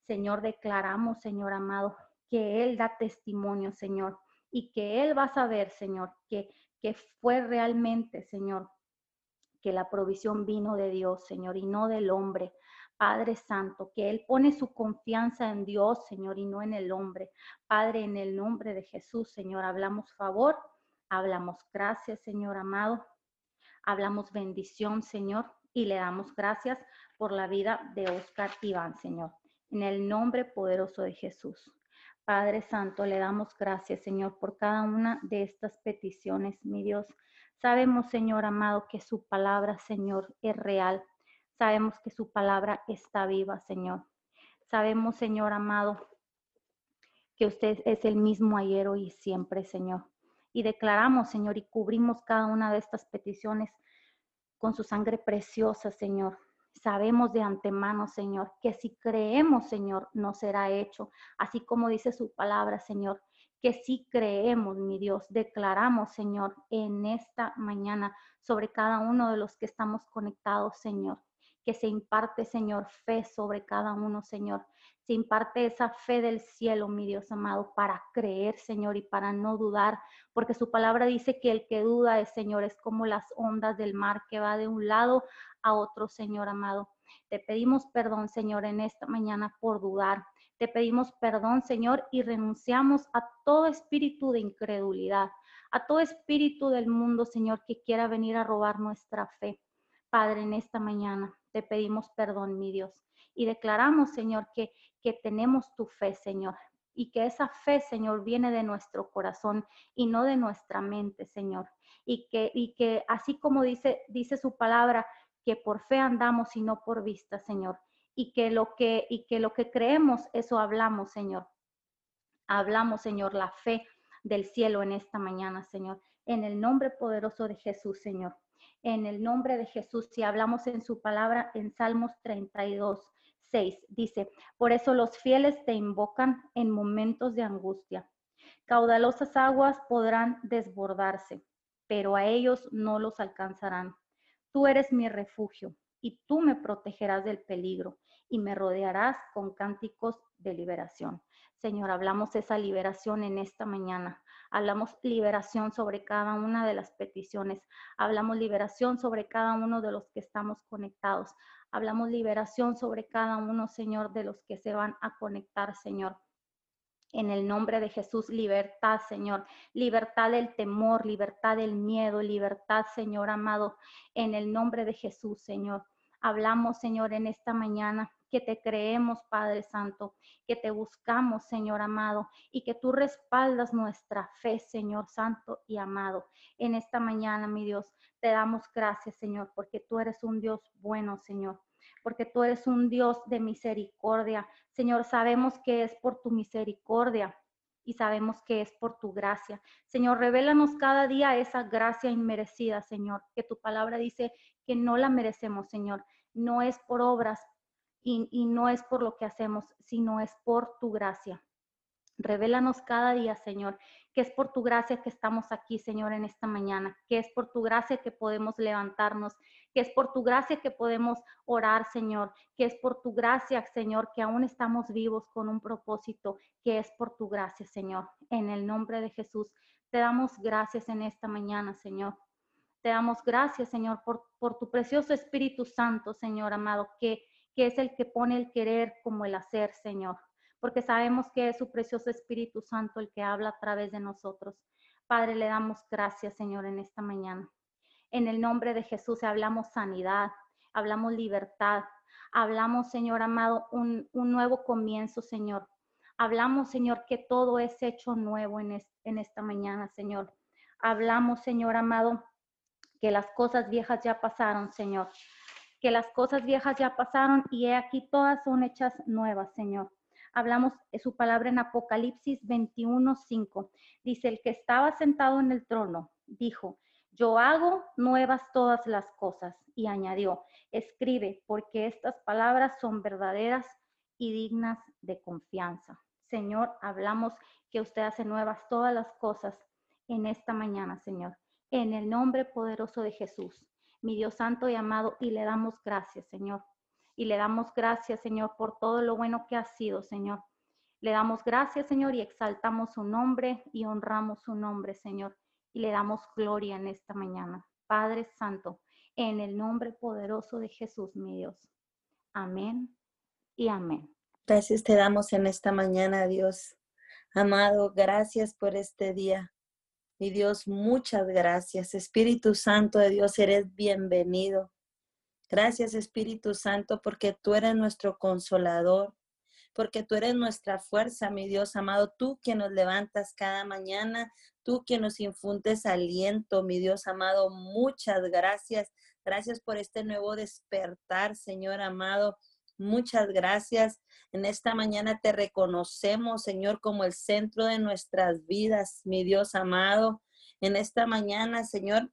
Señor, declaramos, Señor amado, que Él da testimonio, Señor, y que Él va a saber, Señor, que, que fue realmente, Señor, que la provisión vino de Dios, Señor, y no del hombre. Padre Santo, que Él pone su confianza en Dios, Señor, y no en el hombre. Padre, en el nombre de Jesús, Señor, hablamos favor, hablamos gracias, Señor amado, hablamos bendición, Señor, y le damos gracias por la vida de Oscar Iván, Señor. En el nombre poderoso de Jesús. Padre Santo, le damos gracias, Señor, por cada una de estas peticiones, mi Dios. Sabemos, Señor amado, que su palabra, Señor, es real. Sabemos que su palabra está viva, Señor. Sabemos, Señor amado, que usted es el mismo ayer, hoy y siempre, Señor. Y declaramos, Señor, y cubrimos cada una de estas peticiones con su sangre preciosa, Señor. Sabemos de antemano, Señor, que si creemos, Señor, no será hecho, así como dice su palabra, Señor, que si creemos, mi Dios, declaramos, Señor, en esta mañana sobre cada uno de los que estamos conectados, Señor, que se imparte, Señor, fe sobre cada uno, Señor. Se imparte esa fe del cielo, mi Dios amado, para creer, Señor, y para no dudar, porque su palabra dice que el que duda, es, Señor, es como las ondas del mar que va de un lado a otro, Señor amado. Te pedimos perdón, Señor, en esta mañana por dudar. Te pedimos perdón, Señor, y renunciamos a todo espíritu de incredulidad, a todo espíritu del mundo, Señor, que quiera venir a robar nuestra fe. Padre, en esta mañana te pedimos perdón, mi Dios, y declaramos, Señor, que, que tenemos tu fe, Señor, y que esa fe, Señor, viene de nuestro corazón y no de nuestra mente, Señor. Y que, y que así como dice, dice su palabra, que por fe andamos y no por vista, Señor. Y que lo que, y que, lo que creemos, eso hablamos, Señor. Hablamos, Señor, la fe del cielo en esta mañana, Señor. En el nombre poderoso de Jesús, Señor en el nombre de Jesús. Si hablamos en su palabra en Salmos 32, 6, dice, por eso los fieles te invocan en momentos de angustia. Caudalosas aguas podrán desbordarse, pero a ellos no los alcanzarán. Tú eres mi refugio y tú me protegerás del peligro y me rodearás con cánticos de liberación. Señor, hablamos esa liberación en esta mañana. Hablamos liberación sobre cada una de las peticiones. Hablamos liberación sobre cada uno de los que estamos conectados. Hablamos liberación sobre cada uno, Señor, de los que se van a conectar, Señor. En el nombre de Jesús, libertad, Señor. Libertad del temor, libertad del miedo, libertad, Señor amado. En el nombre de Jesús, Señor. Hablamos, Señor, en esta mañana que te creemos, Padre Santo, que te buscamos, Señor amado, y que tú respaldas nuestra fe, Señor Santo y amado. En esta mañana, mi Dios, te damos gracias, Señor, porque tú eres un Dios bueno, Señor porque tú eres un Dios de misericordia. Señor, sabemos que es por tu misericordia y sabemos que es por tu gracia. Señor, revélanos cada día esa gracia inmerecida, Señor, que tu palabra dice que no la merecemos, Señor. No es por obras, y, no es por lo que hacemos, sino es por tu gracia. Revélanos cada día, Señor, que es por tu gracia que estamos aquí, Señor, en esta mañana, que es por tu gracia que podemos levantarnos, que es por tu gracia que podemos orar, Señor, que es por tu gracia, Señor, que aún estamos vivos con un propósito, que es por tu gracia, Señor. En el nombre de Jesús, te damos gracias en esta mañana, Señor. Te damos gracias, Señor, por, por tu precioso Espíritu Santo, Señor amado, que, que es el que pone el querer como el hacer, Señor porque sabemos que es su precioso Espíritu Santo el que habla a través de nosotros. Padre, le damos gracias, Señor, en esta mañana. En el nombre de Jesús hablamos sanidad, hablamos libertad, hablamos, Señor amado, un, nuevo comienzo, Señor. Hablamos, Señor, que todo es hecho nuevo en, en esta mañana, Señor. Hablamos, Señor amado, que las cosas viejas ya pasaron, Señor. Que las cosas viejas ya pasaron y he aquí todas son hechas nuevas, Señor hablamos su palabra en Apocalipsis 21:5. Dice, el que estaba sentado en el trono dijo, yo hago nuevas todas las cosas. Y añadió, escribe, porque estas palabras son verdaderas y dignas de confianza. Señor, hablamos que usted hace nuevas todas las cosas en esta mañana, Señor. En el nombre poderoso de Jesús, mi Dios santo y amado, y le damos gracias, Señor y le damos gracias, Señor, por todo lo bueno que ha sido, Señor. Le damos gracias, Señor, y exaltamos su nombre y honramos su nombre, Señor, y le damos gloria en esta mañana. Padre Santo, en el nombre poderoso de Jesús, mi Dios. Amén y amén. Gracias te damos en esta mañana, Dios. Amado, gracias por este día. Mi Dios, muchas gracias. Espíritu Santo de Dios, eres bienvenido. Gracias Espíritu Santo porque tú eres nuestro consolador, porque tú eres nuestra fuerza, mi Dios amado, tú quien nos levantas cada mañana, tú quien nos infundes aliento, mi Dios amado, muchas gracias. Gracias por este nuevo despertar, Señor amado. Muchas gracias. En esta mañana te reconocemos, Señor, como el centro de nuestras vidas, mi Dios amado. En esta mañana, Señor,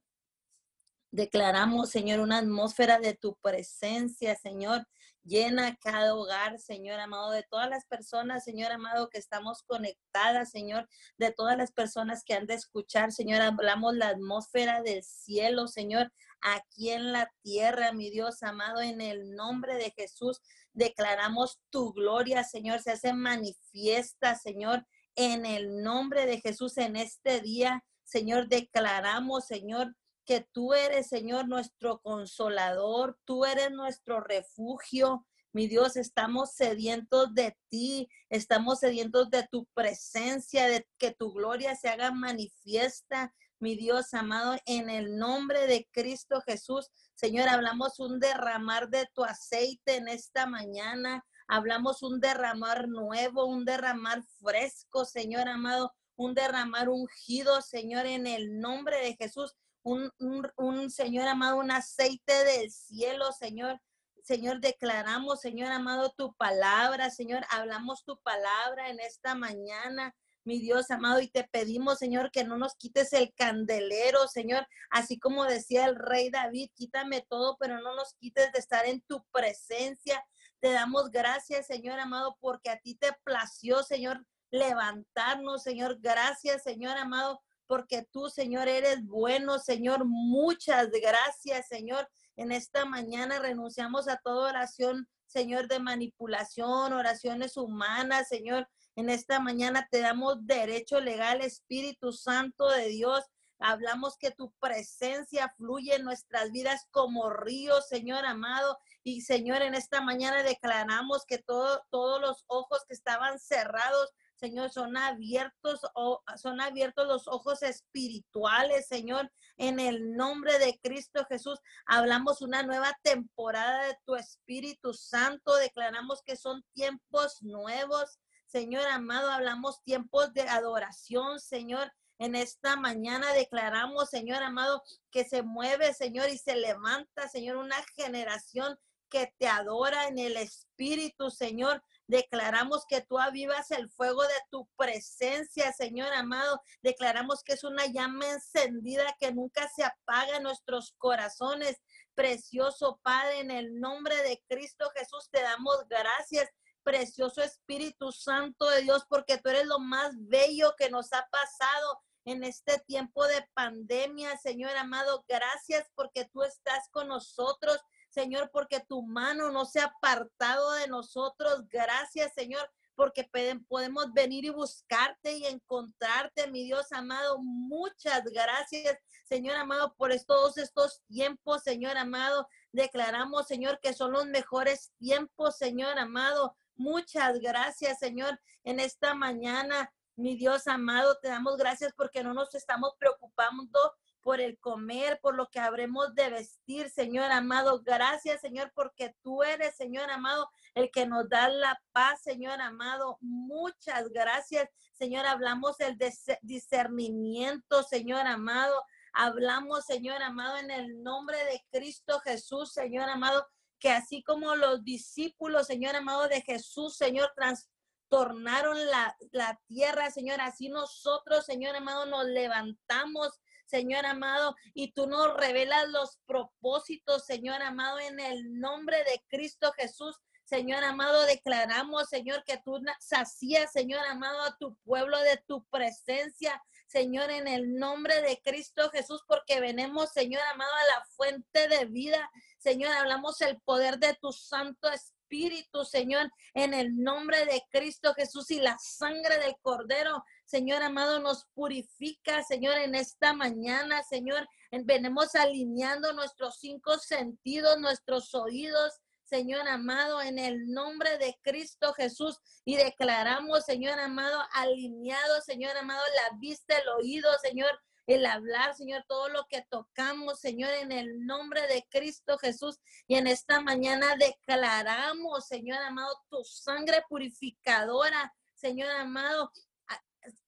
Declaramos, Señor, una atmósfera de tu presencia, Señor. Llena cada hogar, Señor amado, de todas las personas, Señor amado, que estamos conectadas, Señor, de todas las personas que han de escuchar, Señor. Hablamos la atmósfera del cielo, Señor, aquí en la tierra, mi Dios amado, en el nombre de Jesús. Declaramos tu gloria, Señor, se hace manifiesta, Señor, en el nombre de Jesús en este día. Señor, declaramos, Señor, que tú eres, Señor, nuestro consolador, tú eres nuestro refugio. Mi Dios, estamos sedientos de ti, estamos sedientos de tu presencia, de que tu gloria se haga manifiesta. Mi Dios amado, en el nombre de Cristo Jesús, Señor, hablamos un derramar de tu aceite en esta mañana. Hablamos un derramar nuevo, un derramar fresco, Señor amado, un derramar ungido, Señor, en el nombre de Jesús. Un, un, Señor amado, un aceite del cielo, Señor. Señor, declaramos, Señor amado, tu palabra, Señor, hablamos tu palabra en esta mañana, mi Dios amado, y te pedimos, Señor, que no nos quites el candelero, Señor, así como decía el rey David, quítame todo, pero no nos quites de estar en tu presencia. Te damos gracias, Señor amado, porque a ti te plació, Señor, levantarnos, Señor. Gracias, Señor amado, porque tú, Señor, eres bueno, Señor. Muchas gracias, Señor. En esta mañana renunciamos a toda oración, Señor, de manipulación, oraciones humanas, Señor. En esta mañana te damos derecho legal, Espíritu Santo de Dios. Hablamos que tu presencia fluye en nuestras vidas como río, Señor amado. Y Señor, en esta mañana declaramos que todo, todos los ojos que estaban cerrados Señor, son abiertos o son abiertos los ojos espirituales, Señor, en el nombre de Cristo Jesús. Hablamos una nueva temporada de tu Espíritu Santo, declaramos que son tiempos nuevos. Señor amado, hablamos tiempos de adoración, Señor. En esta mañana declaramos, Señor amado, que se mueve, Señor, y se levanta, Señor, una generación que te adora en el Espíritu, Señor. Declaramos que tú avivas el fuego de tu presencia, Señor amado. Declaramos que es una llama encendida que nunca se apaga en nuestros corazones. Precioso Padre, en el nombre de Cristo Jesús te damos gracias precioso Espíritu Santo de Dios, porque tú eres lo más bello que nos ha pasado en este tiempo de pandemia, Señor amado. Gracias porque tú estás con nosotros, Señor, porque tu mano no se ha apartado de nosotros. Gracias, Señor, porque podemos venir y buscarte y encontrarte, mi Dios amado. Muchas gracias, Señor amado, por todos estos tiempos, Señor amado. Declaramos, Señor, que son los mejores tiempos, Señor amado. Muchas gracias, Señor, en esta mañana. Mi Dios amado, te damos gracias porque no nos estamos preocupando por el comer, por lo que habremos de vestir, Señor amado. Gracias, Señor, porque tú eres, Señor amado, el que nos da la paz, Señor amado. Muchas gracias, Señor. Hablamos el discernimiento, Señor amado. Hablamos, Señor amado, en el nombre de Cristo Jesús, Señor amado, que así como los discípulos, Señor amado, de Jesús, Señor, trastornaron la, la tierra, Señor, así nosotros, Señor amado, nos levantamos, Señor amado, y tú nos revelas los propósitos, Señor amado, en el nombre de Cristo Jesús. Señor amado, declaramos, Señor, que tú sacías, Señor amado, a tu pueblo de tu presencia, Señor, en el nombre de Cristo Jesús, porque venemos, Señor amado, a la fuente de vida. Señor, hablamos el poder de tu Santo Espíritu, Señor, en el nombre de Cristo Jesús y la sangre del Cordero, Señor amado, nos purifica, Señor, en esta mañana, Señor. Venimos alineando nuestros cinco sentidos, nuestros oídos, Señor amado, en el nombre de Cristo Jesús. Y declaramos, Señor amado, alineado, Señor amado, la vista, el oído, Señor, el hablar, Señor, todo lo que tocamos, Señor, en el nombre de Cristo Jesús. Y en esta mañana declaramos, Señor amado, tu sangre purificadora, Señor amado,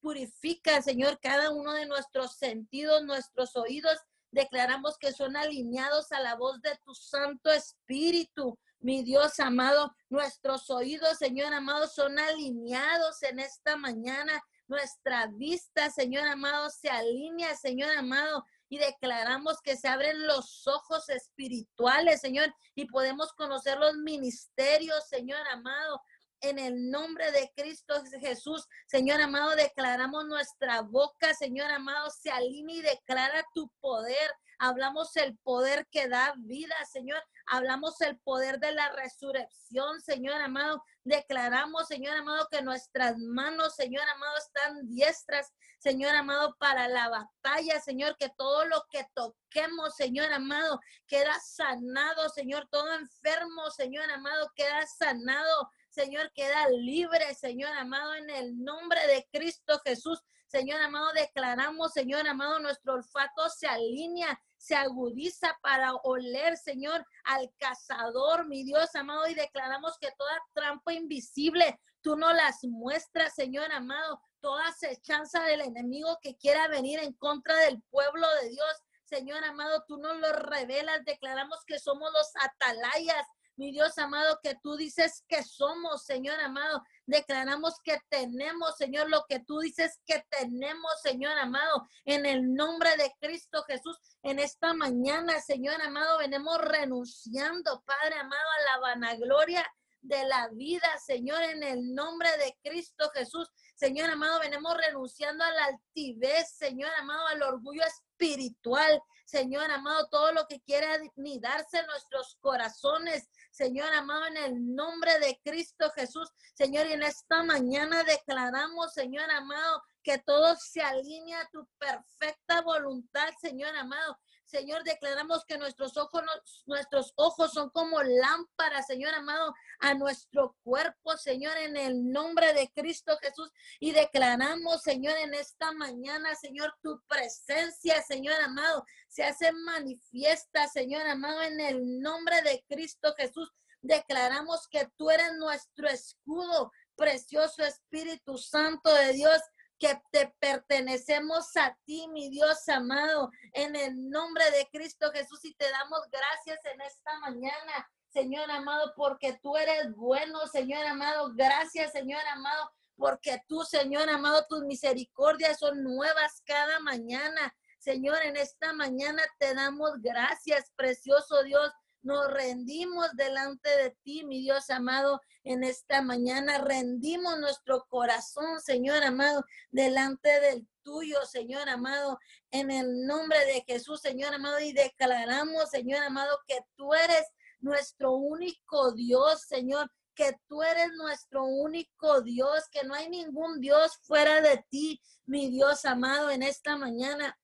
purifica, Señor, cada uno de nuestros sentidos, nuestros oídos. Declaramos que son alineados a la voz de tu Santo Espíritu. Mi Dios amado, nuestros oídos, Señor amado, son alineados en esta mañana. Nuestra vista, Señor amado, se alinea, Señor amado, y declaramos que se abren los ojos espirituales, Señor, y podemos conocer los ministerios, Señor amado, en el nombre de Cristo Jesús. Señor amado, declaramos nuestra boca, Señor amado, se alinea y declara tu poder. Hablamos el poder que da vida, Señor. Hablamos el poder de la resurrección, Señor amado. Declaramos, Señor amado, que nuestras manos, Señor amado, están diestras, Señor amado, para la batalla, Señor, que todo lo que toquemos, Señor amado, queda sanado, Señor. Todo enfermo, Señor amado, queda sanado. Señor, queda libre, Señor amado, en el nombre de Cristo Jesús. Señor amado, declaramos, Señor amado, nuestro olfato se alinea, se agudiza para oler, Señor, al cazador, mi Dios amado, y declaramos que toda trampa invisible, tú no las muestras, Señor amado, toda acechanza del enemigo que quiera venir en contra del pueblo de Dios. Señor amado, tú nos lo revelas, declaramos que somos los atalayas, mi Dios amado, que tú dices que somos, Señor amado. Declaramos que tenemos, Señor, lo que tú dices que tenemos, Señor amado, en el nombre de Cristo Jesús. En esta mañana, Señor amado, venimos renunciando, Padre amado, a la vanagloria de la vida, Señor, en el nombre de Cristo Jesús. Señor amado, venimos renunciando a la altivez, Señor amado, al orgullo espiritual. Señor amado, todo lo que quiera darse en nuestros corazones, Señor amado, en el nombre de Cristo Jesús, Señor, y en esta mañana declaramos, Señor amado, que todo se alinea a tu perfecta voluntad, Señor amado. Señor, declaramos que nuestros ojos, nuestros ojos son como lámparas, Señor amado, a nuestro cuerpo, Señor, en el nombre de Cristo Jesús. Y declaramos, Señor, en esta mañana, Señor, tu presencia, Señor amado, se hace manifiesta, Señor amado, en el nombre de Cristo Jesús. Declaramos que tú eres nuestro escudo, precioso Espíritu Santo de Dios que te pertenecemos a ti, mi Dios amado, en el nombre de Cristo Jesús y te damos gracias en esta mañana, Señor amado, porque tú eres bueno, Señor amado. Gracias, Señor amado, porque tú, Señor amado, tus misericordias son nuevas cada mañana. Señor, en esta mañana te damos gracias, precioso Dios. Nos rendimos delante de ti, mi Dios amado, en esta mañana. Rendimos nuestro corazón, Señor amado, delante del tuyo, Señor amado, en el nombre de Jesús, Señor amado, y declaramos, Señor amado, que tú eres nuestro único Dios, Señor, que tú eres nuestro único Dios, que no hay ningún Dios fuera de ti, mi Dios amado, en esta mañana.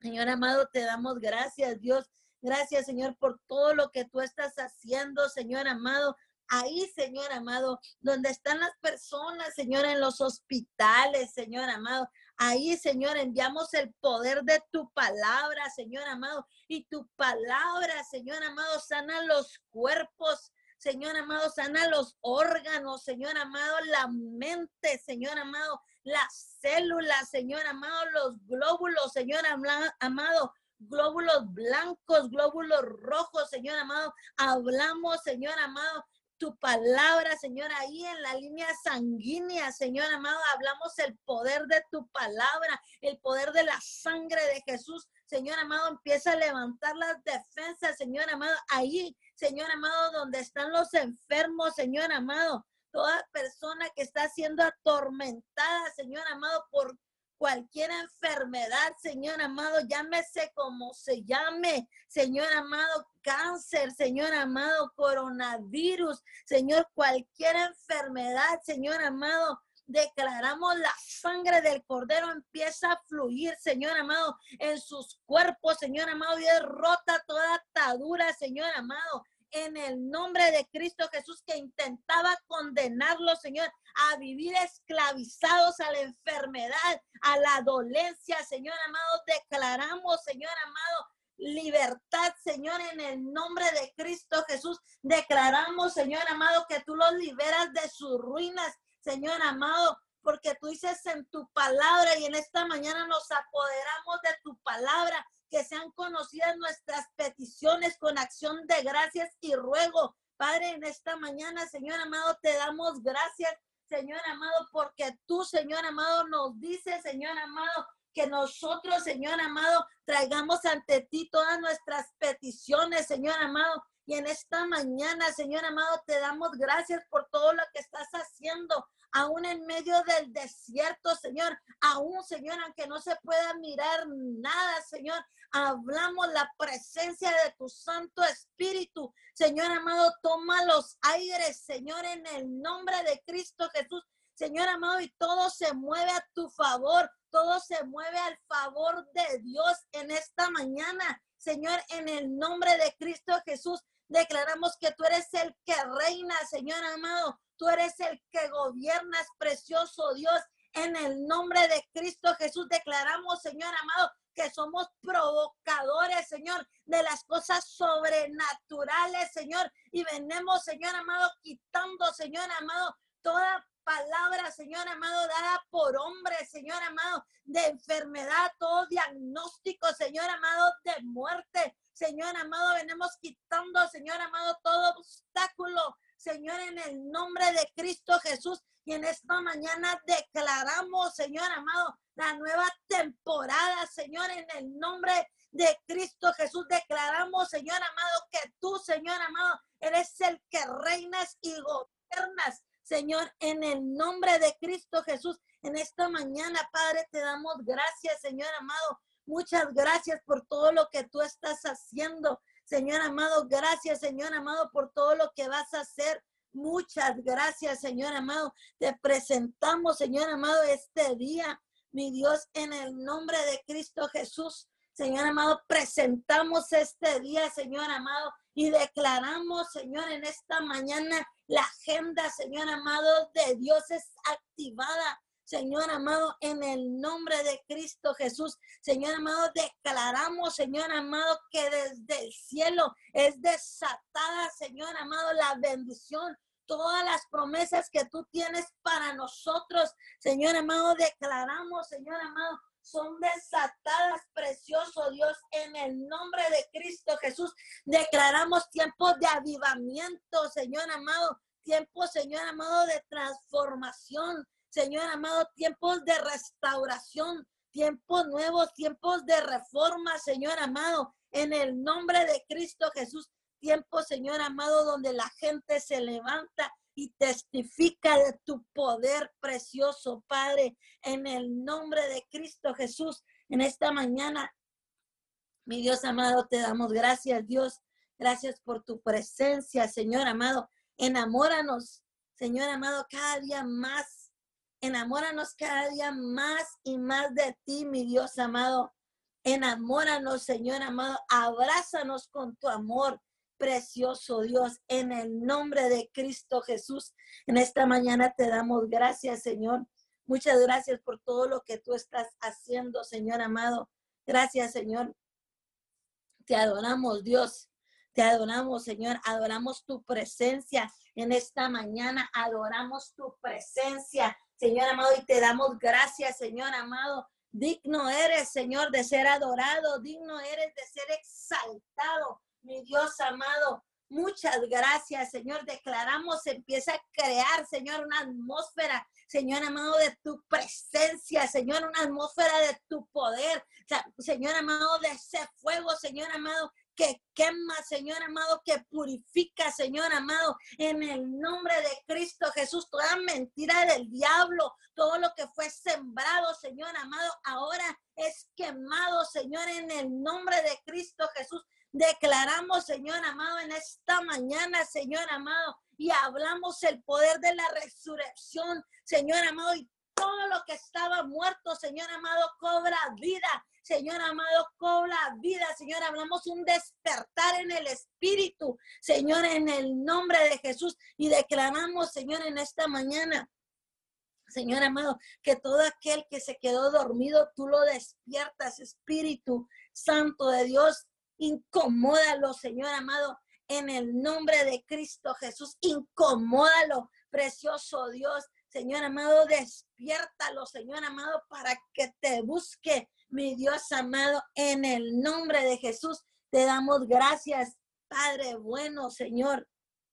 Señor amado, te damos gracias, Dios. Gracias, Señor, por todo lo que tú estás haciendo, Señor amado. Ahí, Señor amado, donde están las personas, Señor, en los hospitales, Señor amado. Ahí, Señor, enviamos el poder de tu palabra, Señor amado. Y tu palabra, Señor amado, sana los cuerpos, Señor amado, sana los órganos, Señor amado, la mente, Señor amado, las células, Señor amado, los glóbulos, Señor amado, glóbulos blancos, glóbulos rojos, Señor amado. Hablamos, Señor amado, tu palabra, Señor, ahí en la línea sanguínea, Señor amado, hablamos el poder de tu palabra, el poder de la sangre de Jesús. Señor amado, empieza a levantar las defensas, Señor amado, ahí, Señor amado, donde están los enfermos, Señor amado toda persona que está siendo atormentada, Señor amado, por cualquier enfermedad, Señor amado, llámese como se llame, Señor amado, cáncer, Señor amado, coronavirus, Señor, cualquier enfermedad, Señor amado. Declaramos la sangre del cordero empieza a fluir, Señor amado, en sus cuerpos, Señor amado, y derrota toda atadura, Señor amado en el nombre de Cristo Jesús que intentaba condenarlo, Señor, a vivir esclavizados a la enfermedad, a la dolencia, Señor amado. Declaramos, Señor amado, libertad, Señor, en el nombre de Cristo Jesús. Declaramos, Señor amado, que tú los liberas de sus ruinas, Señor amado, porque tú dices en tu palabra y en esta mañana nos apoderamos de tu palabra que sean conocidas nuestras peticiones con acción de gracias y ruego. Padre, en esta mañana, Señor amado, te damos gracias, Señor amado, porque tú, Señor amado, nos dices, Señor amado, que nosotros, Señor amado, traigamos ante ti todas nuestras peticiones, Señor amado. Y en esta mañana, Señor amado, te damos gracias por todo lo que estás haciendo aún en medio del desierto, Señor, aún, Señor, aunque no se pueda mirar nada, Señor, hablamos la presencia de tu Santo Espíritu. Señor amado, toma los aires, Señor, en el nombre de Cristo Jesús. Señor amado, y todo se mueve a tu favor, todo se mueve al favor de Dios en esta mañana. Señor, en el nombre de Cristo Jesús, declaramos que tú eres el que reina, Señor amado. Tú eres el que gobiernas, precioso Dios. En el nombre de Cristo Jesús declaramos, Señor amado, que somos provocadores, Señor, de las cosas sobrenaturales, Señor. Y venimos, Señor amado, quitando, Señor amado, toda palabra, Señor amado, dada por hombres, Señor amado, de enfermedad, todo diagnóstico, Señor amado, de muerte. Señor amado, venimos quitando, Señor amado, todo obstáculo, Señor, en el nombre de Cristo Jesús. Y en esta mañana declaramos, Señor amado, la nueva temporada, Señor, en el nombre de Cristo Jesús. Declaramos, Señor amado, que tú, Señor amado, eres el que reinas y gobiernas. Señor, en el nombre de Cristo Jesús, en esta mañana, Padre, te damos gracias, Señor amado. Muchas gracias por todo lo que tú estás haciendo. Señor amado, gracias, Señor amado, por todo lo que vas a hacer. Muchas gracias, Señor amado. Te presentamos, Señor amado, este día, mi Dios, en el nombre de Cristo Jesús. Señor amado, presentamos este día, Señor amado, y declaramos, Señor, en esta mañana la agenda, Señor amado, de Dios es activada. Señor amado, en el nombre de Cristo Jesús. Señor amado, declaramos, Señor amado, que desde el cielo es desatada, Señor amado, la bendición. Todas las promesas que tú tienes para nosotros, Señor amado, declaramos, Señor amado, son desatadas, precioso Dios, en el nombre de Cristo Jesús. Declaramos tiempos de avivamiento, Señor amado, tiempos, Señor amado, de transformación, Señor amado, tiempos de restauración, tiempos nuevos, tiempos de reforma, Señor amado, en el nombre de Cristo Jesús, tiempo, Señor amado, donde la gente se levanta y testifica de tu poder precioso, Padre, en el nombre de Cristo Jesús. En esta mañana, mi Dios amado, te damos gracias, Dios. Gracias por tu presencia, Señor amado. Enamóranos, Señor amado, cada día más. Enamóranos cada día más y más de ti, mi Dios amado. Enamóranos, Señor amado. Abrázanos con tu amor precioso Dios, en el nombre de Cristo Jesús. En esta mañana te damos gracias, Señor. Muchas gracias por todo lo que tú estás haciendo, Señor amado. Gracias, Señor. Te adoramos, Dios. Te adoramos, Señor. Adoramos tu presencia en esta mañana. Adoramos tu presencia, Señor amado. Y te damos gracias, Señor amado. Digno eres, Señor, de ser adorado. Digno eres de ser exaltado mi Dios amado. Muchas gracias, Señor. Declaramos, empieza a crear, Señor, una atmósfera, Señor amado, de tu presencia, Señor, una atmósfera de tu poder, Señor amado, de ese fuego, Señor amado, que quema, Señor amado, que purifica, Señor amado, en el nombre de Cristo Jesús, toda mentira del diablo, todo lo que fue sembrado, Señor amado, ahora es quemado, Señor, en el nombre de Cristo Jesús. Declaramos, Señor amado, en esta mañana, Señor amado, y hablamos el poder de la resurrección, Señor amado, y todo lo que estaba muerto, Señor amado, cobra vida. Señor amado, cobra vida. Señor, hablamos un despertar en el Espíritu, Señor, en el nombre de Jesús. Y declaramos, Señor, en esta mañana, Señor amado, que todo aquel que se quedó dormido, tú lo despiertas, Espíritu Santo de Dios. Incomódalo, Señor amado, en el nombre de Cristo Jesús. Incomódalo, precioso Dios. Señor amado, despiértalo, Señor amado, para que te busque, mi Dios amado, en el nombre de Jesús. Te damos gracias, Padre bueno, Señor.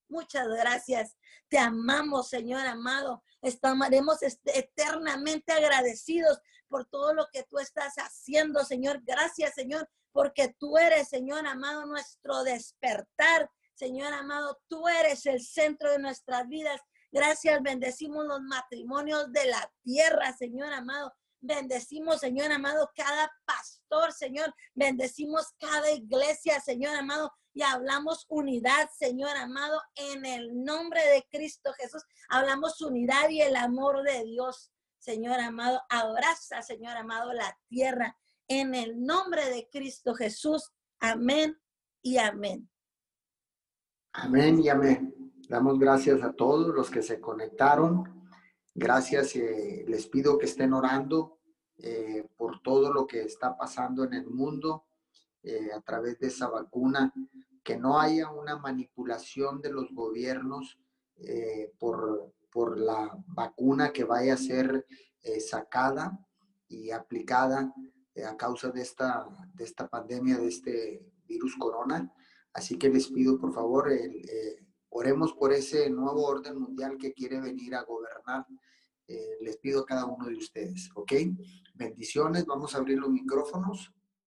Muchas gracias. Te amamos, Señor amado. Estaremos eternamente agradecidos por todo lo que tú estás haciendo, Señor. Gracias, Señor, porque tú eres, Señor amado, nuestro despertar. Señor amado, tú eres el centro de nuestras vidas. Gracias, bendecimos los matrimonios de la tierra, Señor amado. Bendecimos, Señor amado, cada pastor, Señor. Bendecimos cada iglesia, Señor amado. Y hablamos unidad, Señor amado, en el nombre de Cristo Jesús. Hablamos unidad y el amor de Dios, Señor amado. Abraza, Señor amado, la tierra en el nombre de Cristo Jesús. Amén y amén. Amén y amén. Damos gracias a todos los que se conectaron. Gracias. Eh, les pido que estén orando eh, por todo lo que está pasando en el mundo eh, a través de esa vacuna. Que no haya una manipulación de los gobiernos por, por la vacuna que vaya a ser sacada y aplicada eh, a causa de esta, de esta pandemia, de este virus corona. Así que les pido, por favor, eh, oremos por ese nuevo orden mundial que quiere venir a gobernar. Eh, les pido a cada uno de ustedes, ¿ok? Bendiciones, vamos a abrir los micrófonos.